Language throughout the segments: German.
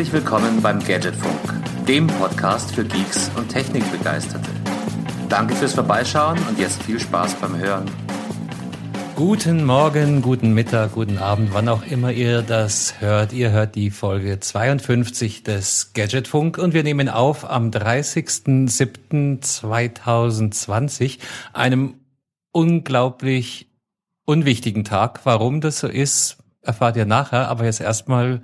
Herzlich willkommen beim Gadgetfunk, dem Podcast für Geeks und Technikbegeisterte. Danke fürs Vorbeischauen und jetzt viel Spaß beim Hören. Guten Morgen, guten Mittag, guten Abend, wann auch immer ihr das hört. Ihr hört die Folge 52 des Gadgetfunk und wir nehmen auf am 30.07.2020, einem unglaublich unwichtigen Tag. Warum das so ist, erfahrt ihr nachher, aber jetzt erstmal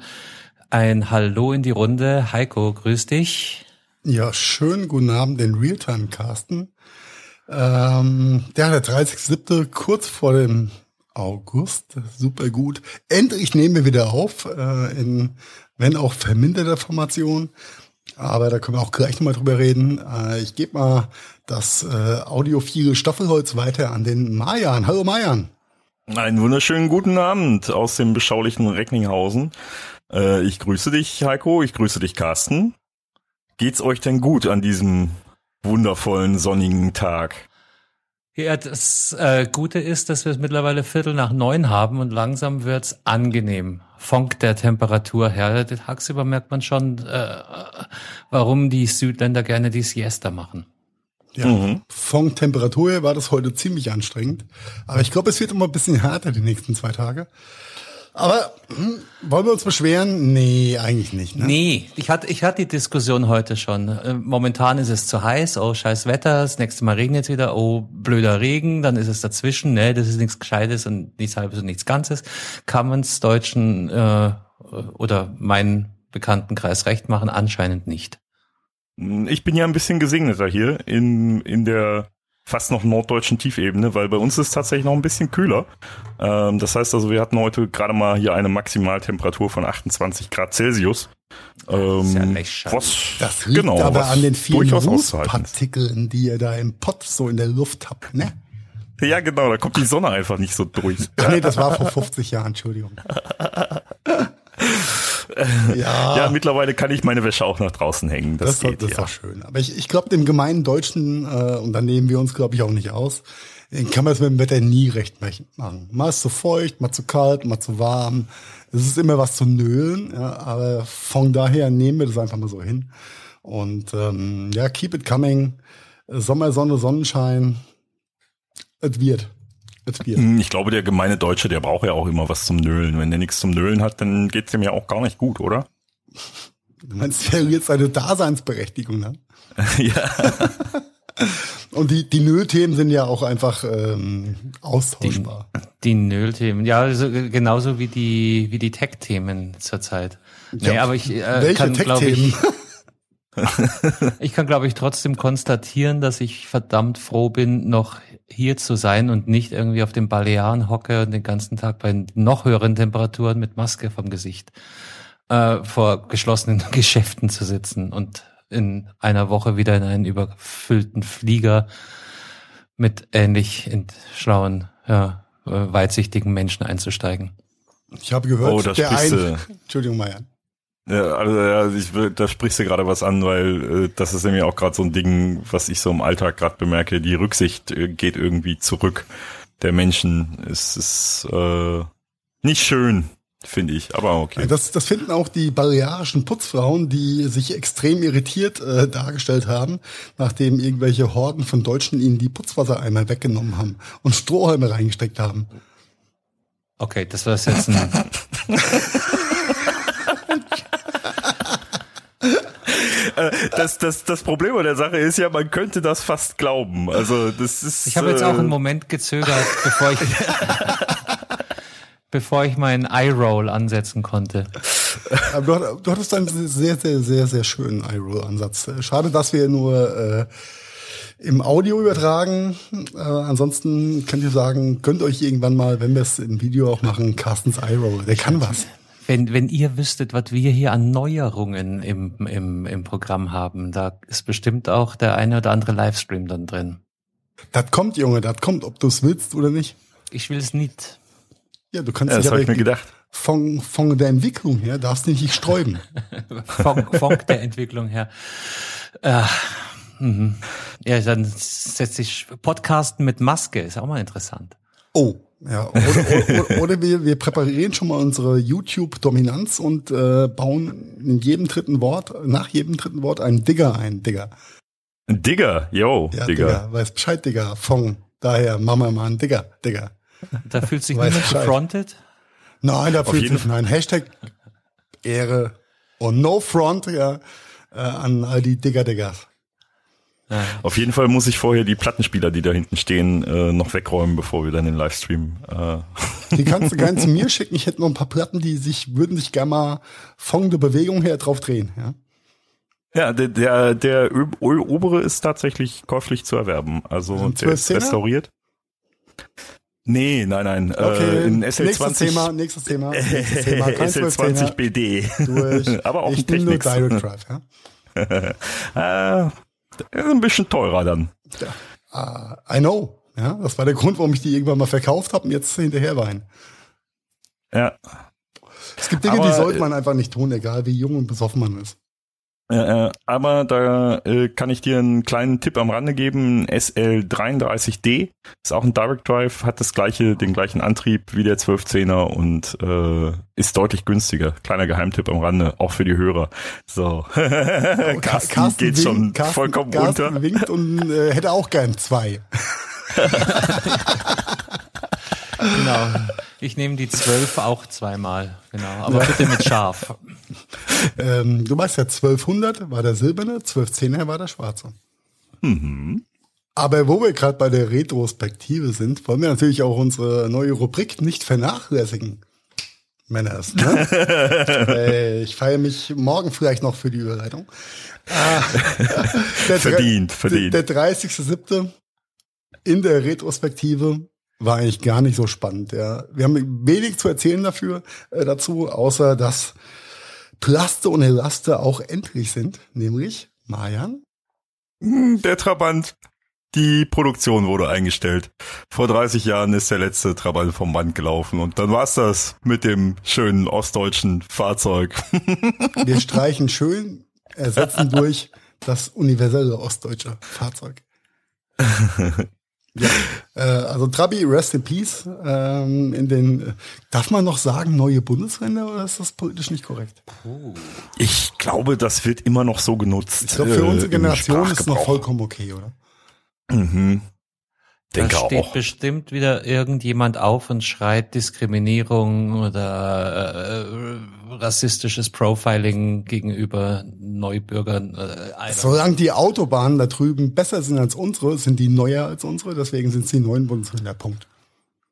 ein Hallo in die Runde. Heiko, grüß dich. Ja, schönen guten Abend, den Realtime Carsten. Ähm, der, der 30.07. kurz vor dem August, super gut. Endlich nehmen wir wieder auf, äh, in, wenn auch verminderter Formation. Aber da können wir auch gleich nochmal drüber reden. Äh, ich gebe mal das äh, audiophile Staffelholz weiter an den Mayan. Hallo Mayan. Einen wunderschönen guten Abend aus dem beschaulichen Recklinghausen. Äh, ich grüße dich, Heiko. Ich grüße dich, Carsten. Geht's euch denn gut an diesem wundervollen sonnigen Tag? Ja, das äh, Gute ist, dass wir es mittlerweile Viertel nach neun haben und langsam wird's angenehm. Fonk der Temperatur her. Tagsüber merkt man schon, äh, warum die Südländer gerne die Siesta machen. Ja, mhm. von Temperatur her war das heute ziemlich anstrengend. Aber ich glaube, es wird immer ein bisschen härter die nächsten zwei Tage. Aber hm, wollen wir uns beschweren? Nee, eigentlich nicht. Ne? Nee, ich hatte, ich hatte die Diskussion heute schon. Äh, momentan ist es zu heiß, oh scheiß Wetter, das nächste Mal regnet es wieder, oh blöder Regen, dann ist es dazwischen, ne, das ist nichts Gescheites und nichts Halbes und nichts Ganzes. Kann man es Deutschen äh, oder meinen Bekanntenkreis recht machen? Anscheinend nicht. Ich bin ja ein bisschen gesegneter hier in, in der fast noch norddeutschen Tiefebene, weil bei uns ist es tatsächlich noch ein bisschen kühler. Ähm, das heißt also, wir hatten heute gerade mal hier eine Maximaltemperatur von 28 Grad Celsius. Ähm, ja was, das liegt genau, aber an den vielen Rußpartikeln, die ihr da im Pott so in der Luft habt, ne? Ja, genau, da kommt die Sonne einfach nicht so durch. Nee, das war vor 50 Jahren, Entschuldigung. ja. ja, mittlerweile kann ich meine Wäsche auch nach draußen hängen. Das, das, geht, das ja. ist auch schön. Aber ich, ich glaube, dem gemeinen Deutschen, äh, und da nehmen wir uns, glaube ich, auch nicht aus, kann man es mit dem Wetter nie recht machen. Mal ist zu feucht, mal zu kalt, mal zu warm. Es ist immer was zu nölen, ja, aber von daher nehmen wir das einfach mal so hin. Und ähm, ja, keep it coming. Sommer, Sonne, Sonnenschein. Es wird. Hm, ich glaube, der gemeine Deutsche, der braucht ja auch immer was zum Nölen. Wenn der nichts zum Nölen hat, dann geht's dem ja auch gar nicht gut, oder? Du meinst, der jetzt eine Daseinsberechtigung hat? ja. Und die, die Nöllthemen sind ja auch einfach ähm, austauschbar. Die, die Nöllthemen, ja, also genauso wie die, wie die Tech-Themen zurzeit. Ja, nee, aber ich äh, welche kann, glaube ich, ich kann, glaube ich, trotzdem konstatieren, dass ich verdammt froh bin, noch hier zu sein und nicht irgendwie auf den Balearen hocke und den ganzen Tag bei noch höheren Temperaturen mit Maske vom Gesicht äh, vor geschlossenen Geschäften zu sitzen und in einer Woche wieder in einen überfüllten Flieger mit ähnlich schlauen, ja, äh, weitsichtigen Menschen einzusteigen. Ich habe gehört, oh, der ein, Entschuldigung, Marian. Ja, also ja, ich, da sprichst du gerade was an, weil äh, das ist nämlich auch gerade so ein Ding, was ich so im Alltag gerade bemerke. Die Rücksicht äh, geht irgendwie zurück der Menschen. Es ist äh, nicht schön, finde ich, aber okay. Das, das finden auch die balearischen Putzfrauen, die sich extrem irritiert äh, dargestellt haben, nachdem irgendwelche Horden von Deutschen ihnen die Putzwassereimer weggenommen haben und Strohhalme reingesteckt haben. Okay, das war jetzt ein das, das, das Problem an der Sache ist ja, man könnte das fast glauben. Also das ist. Ich habe jetzt auch einen äh, Moment gezögert, bevor ich bevor ich meinen Eye-Roll ansetzen konnte. Aber du, du hattest einen sehr, sehr, sehr, sehr schönen Eye-Roll-Ansatz. Schade, dass wir nur äh, im Audio übertragen. Äh, ansonsten könnt ihr sagen, könnt euch irgendwann mal, wenn wir es im Video auch machen, Carstens Eye-Roll. Der kann was. Wenn, wenn ihr wüsstet, was wir hier an Neuerungen im, im, im Programm haben, da ist bestimmt auch der eine oder andere Livestream dann drin. Das kommt, Junge, das kommt, ob du es willst oder nicht. Ich will es nicht. Ja, du kannst ja, das habe ich mir gedacht. Von, von der Entwicklung her darfst du nicht sträuben. von, von der Entwicklung her. Äh, mhm. Ja, dann setze ich Podcasten mit Maske, ist auch mal interessant. Oh, Ja, oder, oder, oder wir, wir präparieren schon mal unsere YouTube-Dominanz und äh, bauen in jedem dritten Wort, nach jedem dritten Wort einen Digger ein, Digger. Ein Digger, yo, ja, Digger. Digger. Weiß Bescheid, Digger. Fong. Daher, Mama mal ein Digger, Digger. Da fühlt sich niemand gefrontet? Nein, da fühlt sich, nein, Hashtag Ehre und No Front, ja, äh, an all die Digger, Diggers. Ja. Auf jeden Fall muss ich vorher die Plattenspieler, die da hinten stehen, äh, noch wegräumen, bevor wir dann den Livestream. Äh. Die kannst du gerne zu mir schicken. Ich hätte noch ein paar Platten, die sich würden sich gerne mal von der Bewegung her drauf drehen. Ja, ja der, der, der obere ist tatsächlich käuflich zu erwerben. Also der ist restauriert. Nee, nein, nein. Okay, äh, in SL20. Nächstes Thema, nächstes Thema. Nächstes Thema. SL20 BD. Durch. Aber auch ich ein Technik. Direct Drive, ja? Äh, ein bisschen teurer dann. Ja. Uh, I know. Ja, das war der Grund, warum ich die irgendwann mal verkauft habe und jetzt hinterher weinen. Ja. Es gibt Dinge, Aber, die sollte man einfach nicht tun, egal wie jung und besoffen man ist. Äh, aber da äh, kann ich dir einen kleinen Tipp am Rande geben. SL33D ist auch ein Direct Drive, hat das gleiche, den gleichen Antrieb wie der 1210er und äh, ist deutlich günstiger. Kleiner Geheimtipp am Rande, auch für die Hörer. So, Carsten, Carsten geht winkt, schon Carsten, vollkommen Carsten unter. winkt und äh, hätte auch gern zwei. genau. Ich nehme die zwölf auch zweimal. Genau. Aber bitte mit scharf. ähm, du weißt ja, 1200 war der silberne, 1210er war der schwarze. Mhm. Aber wo wir gerade bei der Retrospektive sind, wollen wir natürlich auch unsere neue Rubrik nicht vernachlässigen. Männers. Ne? äh, ich feiere mich morgen vielleicht noch für die Überleitung. Verdient, verdient. Der, der 30.07. in der Retrospektive war eigentlich gar nicht so spannend. Ja. Wir haben wenig zu erzählen dafür äh, dazu, außer dass Plaste und Elaste auch endlich sind, nämlich Mayan. Hm, der Trabant. Die Produktion wurde eingestellt. Vor 30 Jahren ist der letzte Trabant vom Band gelaufen und dann war's das mit dem schönen ostdeutschen Fahrzeug. Wir streichen schön, ersetzen durch das universelle ostdeutsche Fahrzeug. Ja, äh, also Trabi, rest in peace. Ähm, in den, darf man noch sagen, neue Bundesländer oder ist das politisch nicht korrekt? Ich glaube, das wird immer noch so genutzt. Ich glaube, für unsere äh, Generation ist es noch vollkommen okay, oder? Mhm. Denke da steht auch. bestimmt wieder irgendjemand auf und schreit Diskriminierung oder äh, rassistisches Profiling gegenüber Neubürgern. Äh, Solange die Autobahnen da drüben besser sind als unsere, sind die neuer als unsere, deswegen sind es die neuen Bundesländer. Punkt.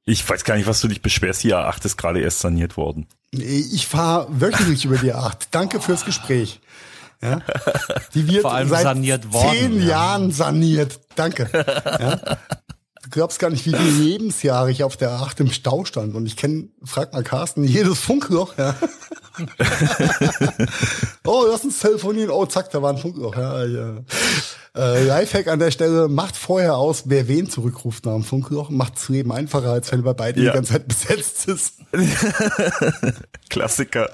Ich weiß gar nicht, was du dich beschwerst. Die A8 ist gerade erst saniert worden. Ich fahre wöchentlich über die A8. Danke fürs Gespräch. Ja? Die wird seit saniert worden, zehn ja. Jahren saniert. Danke. Ja? Glaubst gar nicht, wie viele Lebensjahre ich auf der Acht im Stau stand. Und ich kenne, frag mal Carsten, jedes Funkloch, ja. oh, lass uns telefonieren. Oh, zack, da war ein Funkloch. Ja, ja. Äh, Lifehack an der Stelle, macht vorher aus, wer wen zurückruft nach dem Funkloch. Macht das Leben einfacher, als wenn bei beiden ja. die ganze Zeit besetzt ist. Klassiker.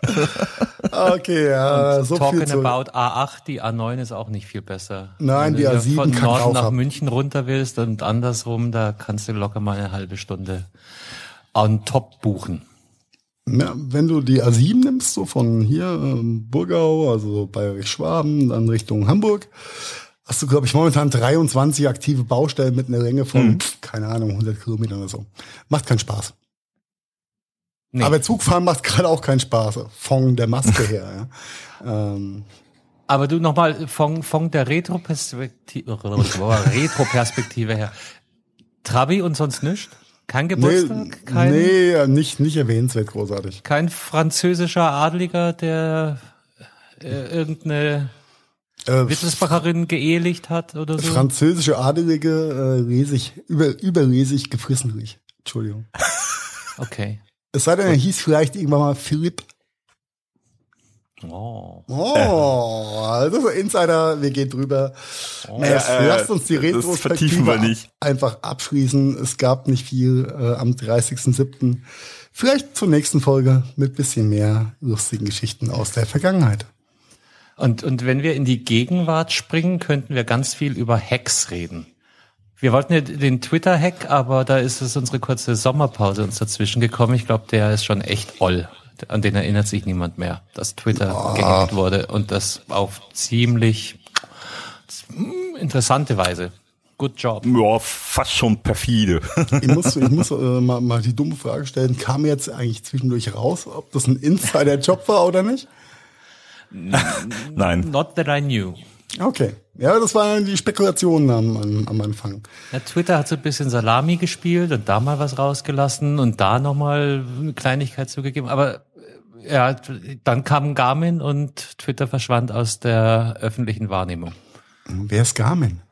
Okay, ja, Und so talking viel about A8, die A9 ist auch nicht viel besser. Nein, die A7 von kann Norden nach München runter willst und andersrum, da kannst du locker mal eine halbe Stunde on top buchen. Ja, wenn du die A7 nimmst, so von hier ähm, Burgau, also Bayerisch-Schwaben, dann Richtung Hamburg, hast du, glaube ich, momentan 23 aktive Baustellen mit einer Länge von, mhm. keine Ahnung, 100 Kilometern oder so. Macht keinen Spaß. Nee. Aber Zugfahren macht gerade auch keinen Spaß, von der Maske her. Ja. Ähm. Aber du nochmal von, von der Retro-Perspektive Retro her. Trabi und sonst nichts? Kein Geburtstag? Nee, kein, nee, nicht, nicht erwähnenswert großartig. Kein französischer Adliger, der äh, irgendeine äh, Wittelsbacherin geehelicht hat oder so? Französische Adelige, äh, riesig, über, überriesig gefrissentlich. Entschuldigung. Okay. Es sei denn, er hieß vielleicht irgendwann mal Philipp. Oh. Oh, also Insider, wir gehen drüber. Oh. Äh, äh, lasst uns die Retrospektive einfach abschließen. Es gab nicht viel äh, am 30.07. Vielleicht zur nächsten Folge mit bisschen mehr lustigen Geschichten aus der Vergangenheit. Und, und wenn wir in die Gegenwart springen, könnten wir ganz viel über Hacks reden. Wir wollten ja den Twitter-Hack, aber da ist es unsere kurze Sommerpause uns dazwischen gekommen. Ich glaube, der ist schon echt oll. An den erinnert sich niemand mehr, dass Twitter oh. gehackt wurde und das auf ziemlich interessante Weise. Good job. Ja, fast schon perfide. ich muss, ich muss äh, mal, mal die dumme Frage stellen, kam jetzt eigentlich zwischendurch raus, ob das ein Insider-Job war oder nicht? Nein. Not that I knew. Okay. Ja, das waren die Spekulationen am, am, am Anfang. Ja, Twitter hat so ein bisschen Salami gespielt und da mal was rausgelassen und da nochmal eine Kleinigkeit zugegeben. Aber ja, dann kam Garmin und Twitter verschwand aus der öffentlichen Wahrnehmung. Wer ist Garmin?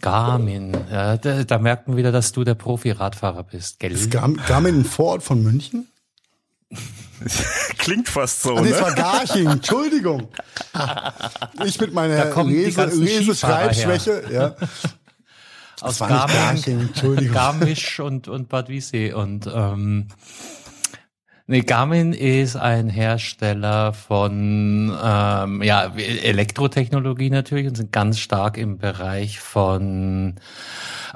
Garmin, ja, da, da merkt man wieder, dass du der Profi-Radfahrer bist, gell? Ist Gar Garmin ein Vorort von München? Klingt fast so. Ah, nee, ne? war Garching, Entschuldigung. Ich mit meiner Leseschreibschwäche, ja. Aus Garmin, Garmisch und, und Bad Wiessee und ähm, Nee, Garmin ist ein Hersteller von ähm, ja, Elektrotechnologie natürlich und sind ganz stark im Bereich von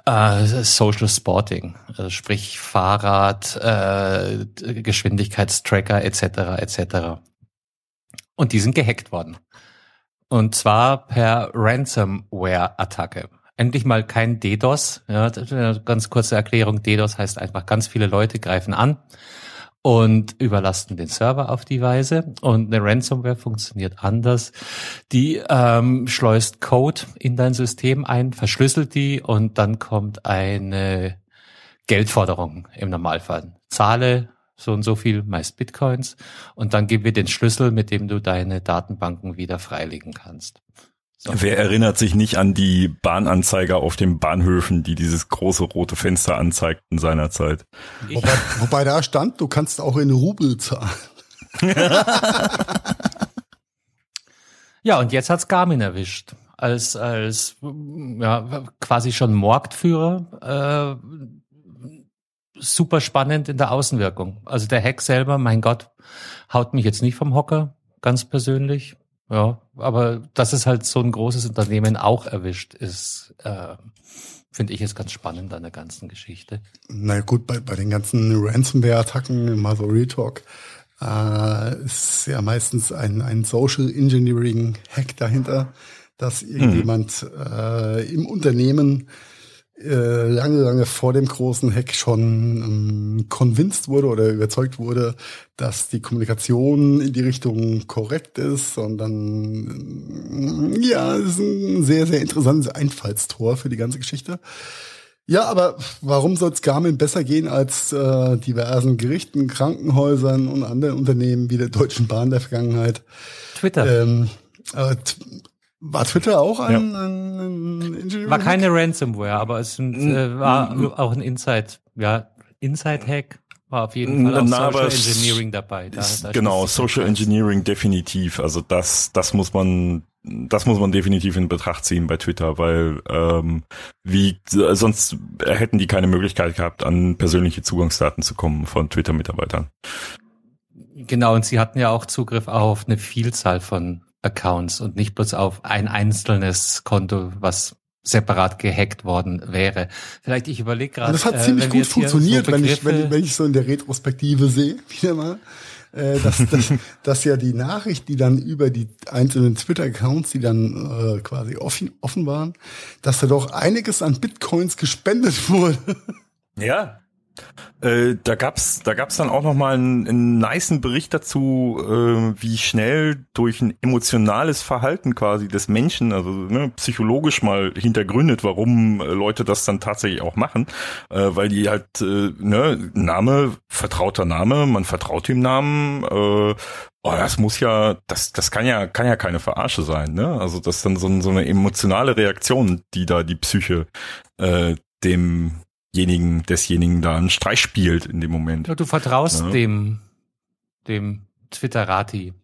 äh, Social Sporting, also sprich Fahrrad, äh, Geschwindigkeitstracker etc. etc. Und die sind gehackt worden. Und zwar per Ransomware-Attacke. Endlich mal kein DDoS. Ja, ganz kurze Erklärung. DDoS heißt einfach, ganz viele Leute greifen an und überlasten den Server auf die Weise. Und eine Ransomware funktioniert anders. Die ähm, schleust Code in dein System ein, verschlüsselt die und dann kommt eine Geldforderung im Normalfall. Zahle so und so viel, meist Bitcoins, und dann gib mir den Schlüssel, mit dem du deine Datenbanken wieder freilegen kannst. Wer erinnert sich nicht an die Bahnanzeiger auf den Bahnhöfen, die dieses große rote Fenster anzeigten seinerzeit? Wobei, wobei da stand, du kannst auch in Rubel zahlen. ja, und jetzt hat's Garmin erwischt. Als, als ja, quasi schon Marktführer. Äh, super spannend in der Außenwirkung. Also der Hack selber, mein Gott, haut mich jetzt nicht vom Hocker, ganz persönlich. Ja, aber dass es halt so ein großes Unternehmen auch erwischt, ist, äh, finde ich jetzt ganz spannend an der ganzen Geschichte. Na gut, bei, bei den ganzen Ransomware-Attacken, mal so Real Talk, äh, ist ja meistens ein, ein Social Engineering-Hack dahinter, dass irgendjemand hm. äh, im Unternehmen äh, lange, lange vor dem großen Hack schon ähm, convinced wurde oder überzeugt wurde, dass die Kommunikation in die Richtung korrekt ist. Und dann, äh, ja, ist ein sehr, sehr interessantes Einfallstor für die ganze Geschichte. Ja, aber warum soll es Garmin besser gehen als äh, diversen Gerichten, Krankenhäusern und anderen Unternehmen wie der Deutschen Bahn der Vergangenheit? Twitter. Ähm, äh, war Twitter auch ein, ja. ein, ein Engineering? War keine Ransomware, aber es sind, äh, war mm. auch ein Inside, ja, Inside-Hack war auf jeden Fall auch Na, Social Engineering dabei. Da, da genau, Social Engineering definitiv. Also das, das muss man, das muss man definitiv in Betracht ziehen bei Twitter, weil ähm, wie sonst hätten die keine Möglichkeit gehabt, an persönliche Zugangsdaten zu kommen von Twitter-Mitarbeitern. Genau, und sie hatten ja auch Zugriff auf eine Vielzahl von Accounts und nicht bloß auf ein einzelnes Konto, was separat gehackt worden wäre. Vielleicht ich überlege gerade. Das hat äh, ziemlich gut funktioniert, so wenn ich wenn, wenn ich so in der Retrospektive sehe, wieder mal, äh, dass, dass, dass ja die Nachricht, die dann über die einzelnen Twitter-Accounts, die dann äh, quasi offen, offen waren, dass da doch einiges an Bitcoins gespendet wurde. Ja, äh, da gab's, da gab's dann auch noch mal einen, einen niceen Bericht dazu, äh, wie schnell durch ein emotionales Verhalten quasi des Menschen, also ne, psychologisch mal hintergründet, warum äh, Leute das dann tatsächlich auch machen, äh, weil die halt äh, ne Name vertrauter Name, man vertraut dem Namen. Äh, Oh, das muss ja, das, das kann ja, kann ja keine Verarsche sein, ne? Also das ist dann so, so eine emotionale Reaktion, die da die Psyche äh, dem desjenigen, desjenigen da einen Streich spielt in dem Moment. Du vertraust ja. dem, dem Twitterati.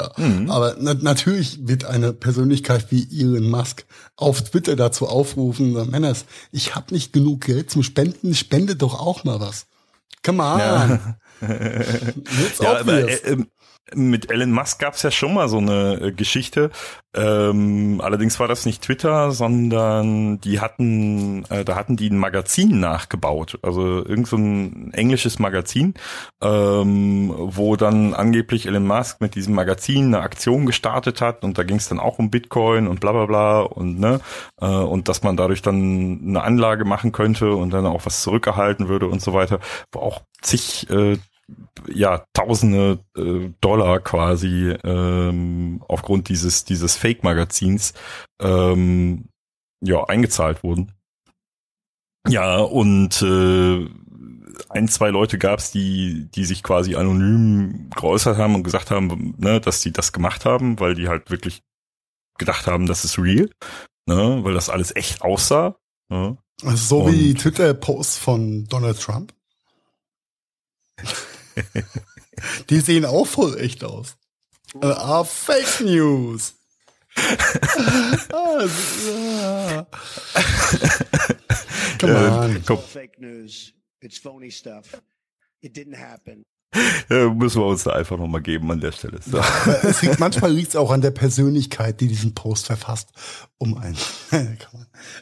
Ja, mhm. Aber na natürlich wird eine Persönlichkeit wie Elon Musk auf Twitter dazu aufrufen, Männers, ich habe nicht genug Geld zum Spenden, spende doch auch mal was. Come on. Ja. ja, aber, äh, äh, mit Elon Musk gab es ja schon mal so eine äh, Geschichte. Ähm, allerdings war das nicht Twitter, sondern die hatten, äh, da hatten die ein Magazin nachgebaut, also irgend so ein englisches Magazin, ähm, wo dann angeblich Elon Musk mit diesem Magazin eine Aktion gestartet hat und da ging es dann auch um Bitcoin und bla bla bla und ne äh, und dass man dadurch dann eine Anlage machen könnte und dann auch was zurückerhalten würde und so weiter, wo auch zig äh, ja Tausende äh, Dollar quasi ähm, aufgrund dieses dieses Fake-Magazins ähm, ja eingezahlt wurden. Ja und äh, ein zwei Leute gab es, die die sich quasi anonym geäußert haben und gesagt haben, ne, dass sie das gemacht haben, weil die halt wirklich gedacht haben, das ist real, ne, weil das alles echt aussah. Ne? Also so und wie Twitter-Posts von Donald Trump. Die sehen auch voll echt aus. Uh, ah, Fake News. ah, Come on. Komm. Fake news. It's phony stuff. It didn't happen. Ja, müssen wir uns da einfach nochmal geben an der Stelle. So. Ja, es liegt, manchmal liegt es auch an der Persönlichkeit, die diesen Post verfasst, um einen.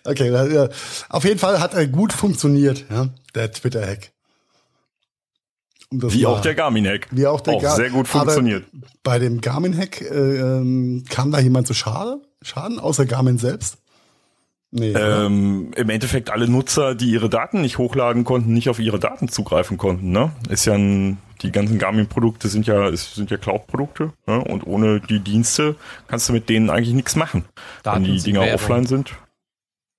okay, auf jeden Fall hat er gut funktioniert, ja, der Twitter-Hack. Um wie auch der Garmin-Hack. Wie auch der Garmin. Sehr gut funktioniert. Aber bei dem Garmin-Hack äh, ähm, kam da jemand zu Schade, Schaden, außer Garmin selbst? Nee, ähm, Im Endeffekt alle Nutzer, die ihre Daten nicht hochladen konnten, nicht auf ihre Daten zugreifen konnten. Ne? Ist ja ein, die ganzen Garmin-Produkte sind ja sind ja Cloud-Produkte ne? und ohne die Dienste kannst du mit denen eigentlich nichts machen. Daten Wenn die Dinger offline sind.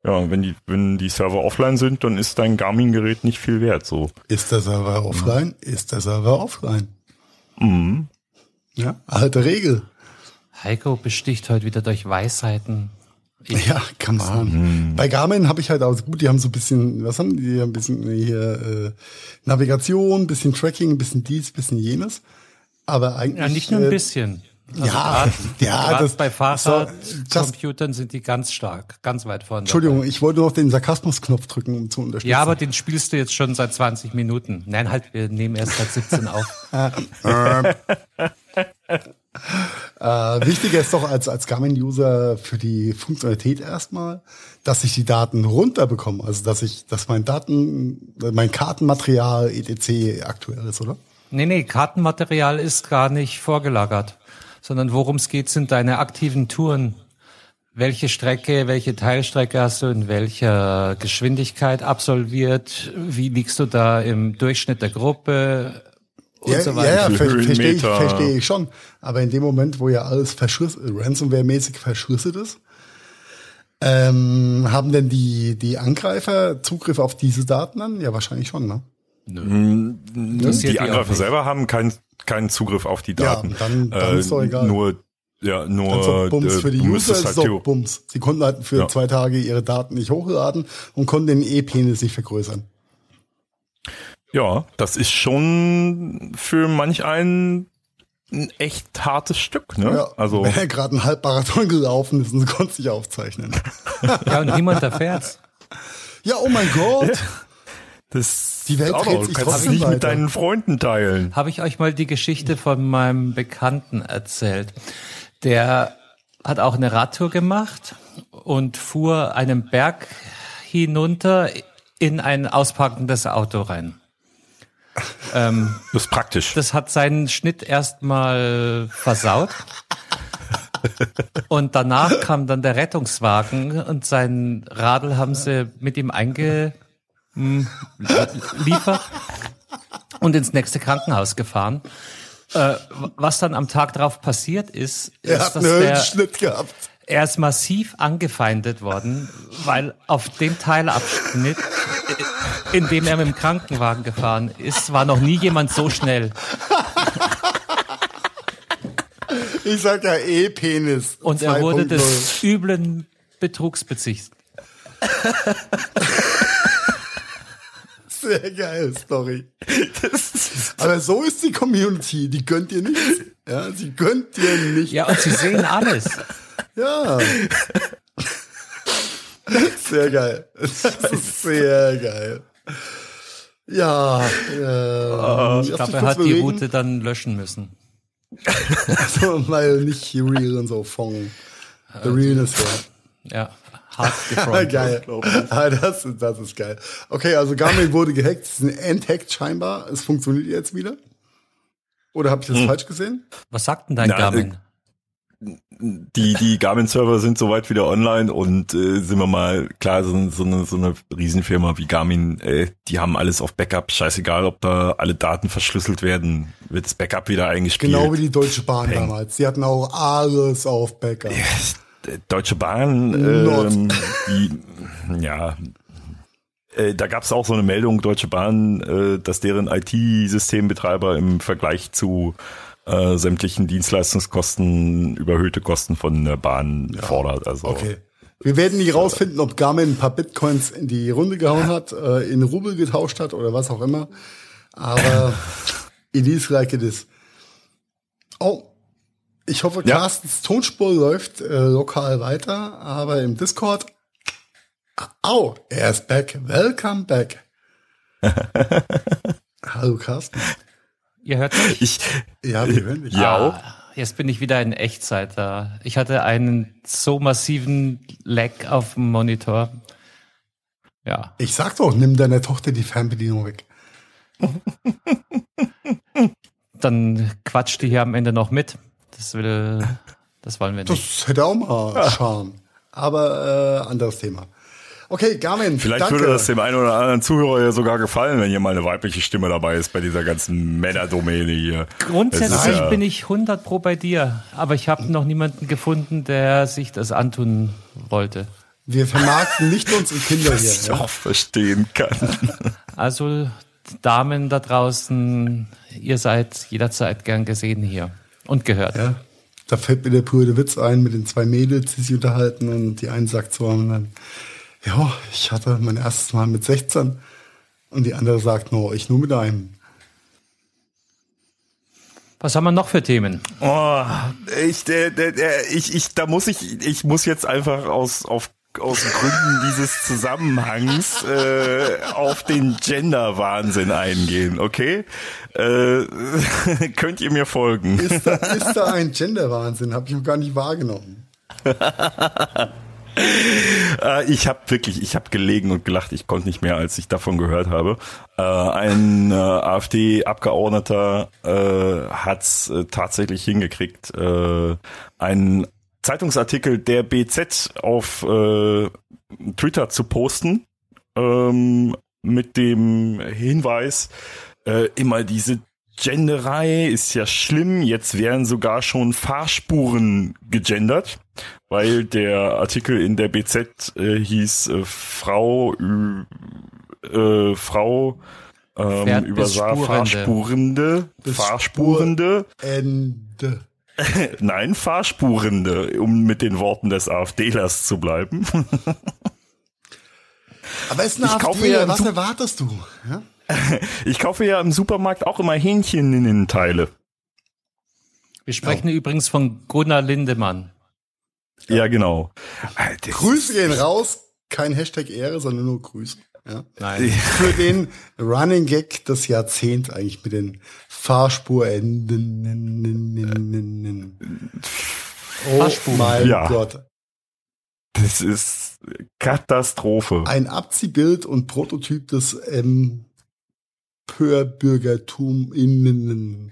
Ja, wenn die, wenn die Server offline sind, dann ist dein Garmin-Gerät nicht viel wert, so. Ist der Server offline? Mhm. Ist der Server offline? Mhm. Ja, alte Regel. Heiko besticht heute wieder durch Weisheiten. Ich ja, kann man. Mhm. Bei Garmin habe ich halt auch gut, die haben so ein bisschen, was haben die? Ein bisschen hier äh, Navigation, ein bisschen Tracking, ein bisschen dies, ein bisschen jenes. Aber eigentlich. Ja, nicht nur ein äh, bisschen. Also ja, grad, ja, das bei Fahrradcomputern sind die ganz stark, ganz weit vorne. Entschuldigung, dabei. ich wollte noch den Sarkasmusknopf drücken, um zu unterstützen. Ja, aber den spielst du jetzt schon seit 20 Minuten. Nein, halt, wir nehmen erst seit 17 auf. äh, wichtiger ist doch als, als Garmin-User für die Funktionalität erstmal, dass ich die Daten runterbekomme. Also, dass ich, dass mein Daten, mein Kartenmaterial etc. aktuell ist, oder? Nee, nee, Kartenmaterial ist gar nicht vorgelagert sondern worum es geht, sind deine aktiven Touren. Welche Strecke, welche Teilstrecke hast du in welcher Geschwindigkeit absolviert? Wie liegst du da im Durchschnitt der Gruppe? Und ja, so weiter. ja, ja ver verstehe ich, versteh ich schon. Aber in dem Moment, wo ja alles Ransomware-mäßig verschlüsselt ist, ähm, haben denn die, die Angreifer Zugriff auf diese Daten dann? Ja, wahrscheinlich schon, ne? Nö. Hm, die Angreifer selber haben keinen keinen Zugriff auf die Daten. Ja, dann, dann äh, ist doch egal. Nur ja, nur Bums für die User ist halt doch Bums. Sie konnten halt für ja. zwei Tage ihre Daten nicht hochladen und konnten den E-Penis nicht vergrößern. Ja, das ist schon für manch einen ein echt hartes Stück, ne? Ja, also wenn er gerade ein Halbmarathon gelaufen ist und konnte sich aufzeichnen. ja, und niemand erfährt. Ja, oh mein Gott. Das die Welt dreht sich kannst nicht weiter. mit deinen Freunden teilen. Habe ich euch mal die Geschichte von meinem Bekannten erzählt. Der hat auch eine Radtour gemacht und fuhr einen Berg hinunter in ein ausparkendes Auto rein. Ähm, das ist praktisch. Das hat seinen Schnitt erstmal versaut. Und danach kam dann der Rettungswagen und sein Radl haben sie mit ihm einge liefert und ins nächste Krankenhaus gefahren. Äh, was dann am Tag drauf passiert ist, er ist, hat dass einen Schnitt gehabt. Er ist massiv angefeindet worden, weil auf dem Teilabschnitt, in dem er mit dem Krankenwagen gefahren ist, war noch nie jemand so schnell. Ich sag ja eh Penis. Und er wurde des üblen Betrugs bezichtigt. Sehr geil, Story. Aber so ist die Community, die gönnt dir nichts. Ja, sie gönnt dir nicht. Ja, und sie sehen alles. Ja. Sehr geil. Das ist sehr geil. Ja, äh, ich glaube, er hat bewegen. die Route dann löschen müssen. also, weil nicht real und so von the realness her. Ja, hart gefrontet. geil. Ah, das, das ist geil. Okay, also Garmin wurde gehackt, es ist ein Endhack scheinbar. Es funktioniert jetzt wieder. Oder habe ich das hm. falsch gesehen? Was sagt denn dein Na, Garmin? die, die Garmin-Server sind soweit wieder online und äh, sind wir mal klar, so, so, eine, so eine Riesenfirma wie Garmin, äh, die haben alles auf Backup. Scheißegal, ob da alle Daten verschlüsselt werden, wird das Backup wieder eingespielt. Genau wie die Deutsche Bahn Peng. damals. Die hatten auch alles auf Backup. Ja, Deutsche Bahn, ähm, die, ja, äh, da gab es auch so eine Meldung, Deutsche Bahn, äh, dass deren IT-Systembetreiber im Vergleich zu äh, sämtlichen Dienstleistungskosten überhöhte Kosten von der Bahn ja. fordert. Also okay. Wir werden nie rausfinden, ob Garmin ein paar Bitcoins in die Runde gehauen hat, äh, in Rubel getauscht hat oder was auch immer. Aber it is like it is. Oh, ich hoffe, ja. Carstens Tonspur läuft äh, lokal weiter, aber im Discord. Au, er ist back. Welcome back. Hallo Carsten. Ihr hört mich? Ich, ja, wir hören mich. Ja. Ah, jetzt bin ich wieder in Echtzeit da. Ich hatte einen so massiven Lag auf dem Monitor. Ja. Ich sag doch, nimm deiner Tochter die Fernbedienung weg. Dann quatscht die hier am Ende noch mit. Das will, das wollen wir nicht. Das hätte auch mal Charme. Aber äh, anderes Thema. Okay, Garmin. Vielleicht danke. würde das dem einen oder anderen Zuhörer ja sogar gefallen, wenn hier mal eine weibliche Stimme dabei ist bei dieser ganzen Männerdomäne hier. Grundsätzlich ja bin ich 100 pro bei dir, aber ich habe noch niemanden gefunden, der sich das antun wollte. Wir vermarkten nicht unsere Kinder hier. Was ich ja. auch verstehen kann. Also Damen da draußen, ihr seid jederzeit gern gesehen hier und gehört. Ja, da fällt mir der pure Witz ein mit den zwei Mädels, die sich unterhalten und die einen sagt so, und dann ja, ich hatte mein erstes Mal mit 16 und die andere sagt nur, ich nur mit einem. Was haben wir noch für Themen? Oh, ich, der, der, der, ich, ich, da muss ich, ich muss jetzt einfach aus, auf, aus Gründen dieses Zusammenhangs äh, auf den Gender-Wahnsinn eingehen, okay? Äh, könnt ihr mir folgen? Ist da, ist da ein Gender-Wahnsinn? Habe ich noch gar nicht wahrgenommen. Äh, ich habe wirklich, ich habe gelegen und gelacht. Ich konnte nicht mehr, als ich davon gehört habe. Äh, ein äh, AfD-Abgeordneter äh, hat es tatsächlich hingekriegt, einen Zeitungsartikel der BZ auf äh, Twitter zu posten ähm, mit dem Hinweis, äh, immer diese Genderei ist ja schlimm. Jetzt werden sogar schon Fahrspuren gegendert, weil der Artikel in der BZ äh, hieß äh, Frau äh, Frau ähm, übersah Fahrspurende, Fahrspurende. Ende. Nein, Fahrspurende, um mit den Worten des AfDlers zu bleiben. Aber ist eine ich AfD, ja was erwartest du? Ja? Ich kaufe ja im Supermarkt auch immer Hähncheninnenteile. Wir sprechen ja. übrigens von Gunnar Lindemann. Ja, genau. Grüße gehen raus. Kein Hashtag Ehre, sondern nur Grüße. Ja. Nein. Für den Running Gag des Jahrzehnts eigentlich mit den Fahrspurenden. Oh mein ja. Gott. Das ist Katastrophe. Ein Abziehbild und Prototyp des ähm, Pörbürgertum innen.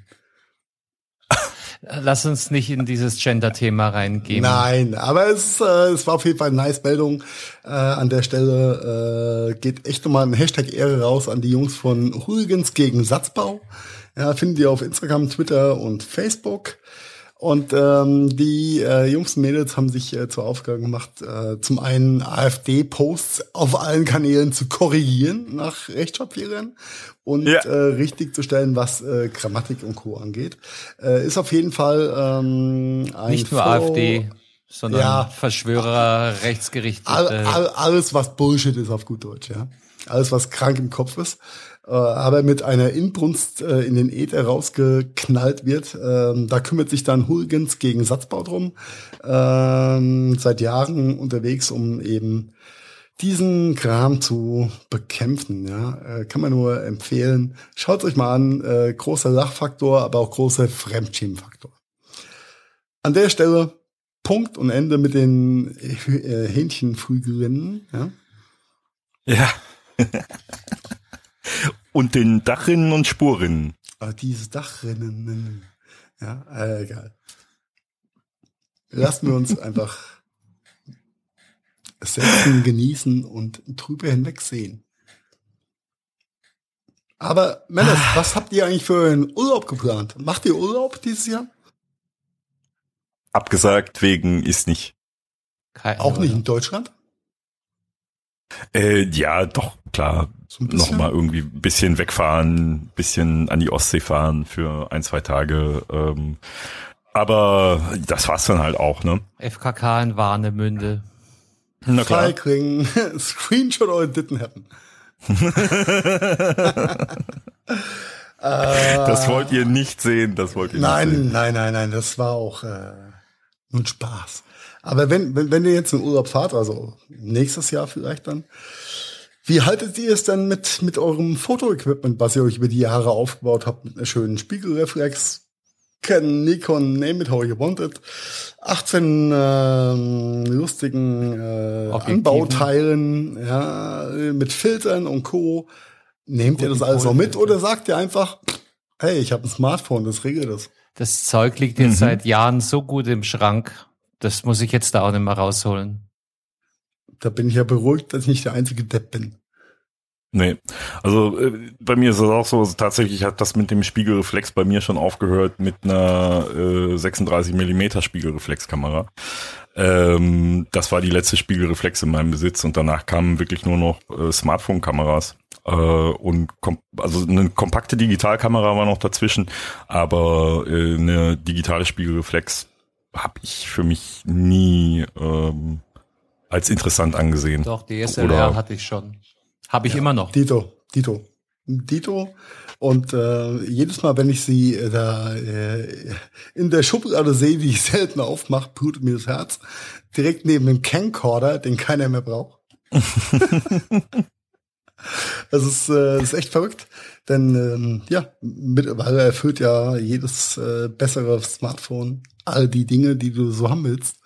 Lass uns nicht in dieses Gender-Thema reingehen. Nein, aber es, äh, es war auf jeden Fall eine nice Meldung äh, an der Stelle. Äh, geht echt nochmal ein Hashtag Ehre raus an die Jungs von Hooligans gegen Satzbau. Ja, findet ihr auf Instagram, Twitter und Facebook. Und ähm, die äh, Jungs und Mädels haben sich äh, zur Aufgabe gemacht, äh, zum einen AfD-Posts auf allen Kanälen zu korrigieren nach Rechtschreibfehlern und ja. äh, richtig zu stellen, was äh, Grammatik und Co. angeht. Äh, ist auf jeden Fall ähm, ein Nicht nur Follow AfD, sondern ja, Verschwörer, rechtsgerichtete. All, all, alles, was Bullshit ist auf gut Deutsch, ja. Alles, was krank im Kopf ist äh, aber mit einer Inbrunst äh, in den Äther rausgeknallt wird. Ähm, da kümmert sich dann Hooligans gegen Satzbau drum. Ähm, seit Jahren unterwegs, um eben diesen Kram zu bekämpfen. Ja, äh, kann man nur empfehlen. Schaut euch mal an, äh, großer Lachfaktor, aber auch großer Fremdschämenfaktor. An der Stelle Punkt und Ende mit den äh, Hähnchenfrühgerinnen. Ja. ja. und den Dachrinnen und Spurrinnen. Ah, diese Dachrinnen. Ja, äh, egal. Lassen wir uns einfach setzen, genießen und drüber hinwegsehen. Aber Mendes, ah. was habt ihr eigentlich für einen Urlaub geplant? Macht ihr Urlaub dieses Jahr? Abgesagt wegen ist nicht. Keine Auch nicht in Deutschland? Äh, ja, doch, klar. So Nochmal irgendwie ein bisschen wegfahren, bisschen an die Ostsee fahren für ein, zwei Tage. Ähm, aber das war's dann halt auch, ne? FKK in Warnemünde. Na klar. Cycling, Screenshot or it didn't happen. das wollt ihr nicht sehen, das wollt ihr nein, nicht sehen. Nein, nein, nein, das war auch äh, nur Spaß. Aber wenn, wenn, wenn ihr jetzt in Urlaub fahrt, also nächstes Jahr vielleicht dann, wie haltet ihr es dann mit, mit eurem Fotoequipment, was ihr euch über die Jahre aufgebaut habt, mit einer schönen Spiegelreflex, Canon, Nikon, name it how you want it. 18 äh, lustigen äh, Anbauteilen, ja, mit Filtern und Co. Nehmt Guten ihr das alles auch mit oder sagt ihr einfach, hey, ich habe ein Smartphone, das regelt das? Das Zeug liegt jetzt mhm. seit Jahren so gut im Schrank, das muss ich jetzt da auch nicht mehr rausholen. Da bin ich ja beruhigt, dass ich nicht der einzige Depp bin. Nee, also äh, bei mir ist es auch so, also tatsächlich hat das mit dem Spiegelreflex bei mir schon aufgehört mit einer äh, 36 Millimeter Spiegelreflexkamera. Ähm, das war die letzte Spiegelreflex in meinem Besitz und danach kamen wirklich nur noch äh, Smartphone-Kameras äh, und also eine kompakte Digitalkamera war noch dazwischen, aber äh, eine digitale Spiegelreflex habe ich für mich nie ähm, als interessant angesehen. Doch, DSLR Oder, hatte ich schon. Habe ich ja, immer noch. Dito, Dito. Dito. Und äh, jedes Mal, wenn ich sie äh, da äh, in der Schublade sehe, die ich selten aufmache, blutet mir das Herz. Direkt neben dem Camcorder, den keiner mehr braucht. das ist, äh, ist echt verrückt. Denn ähm, ja, mittlerweile erfüllt ja jedes äh, bessere Smartphone all die Dinge, die du so haben willst.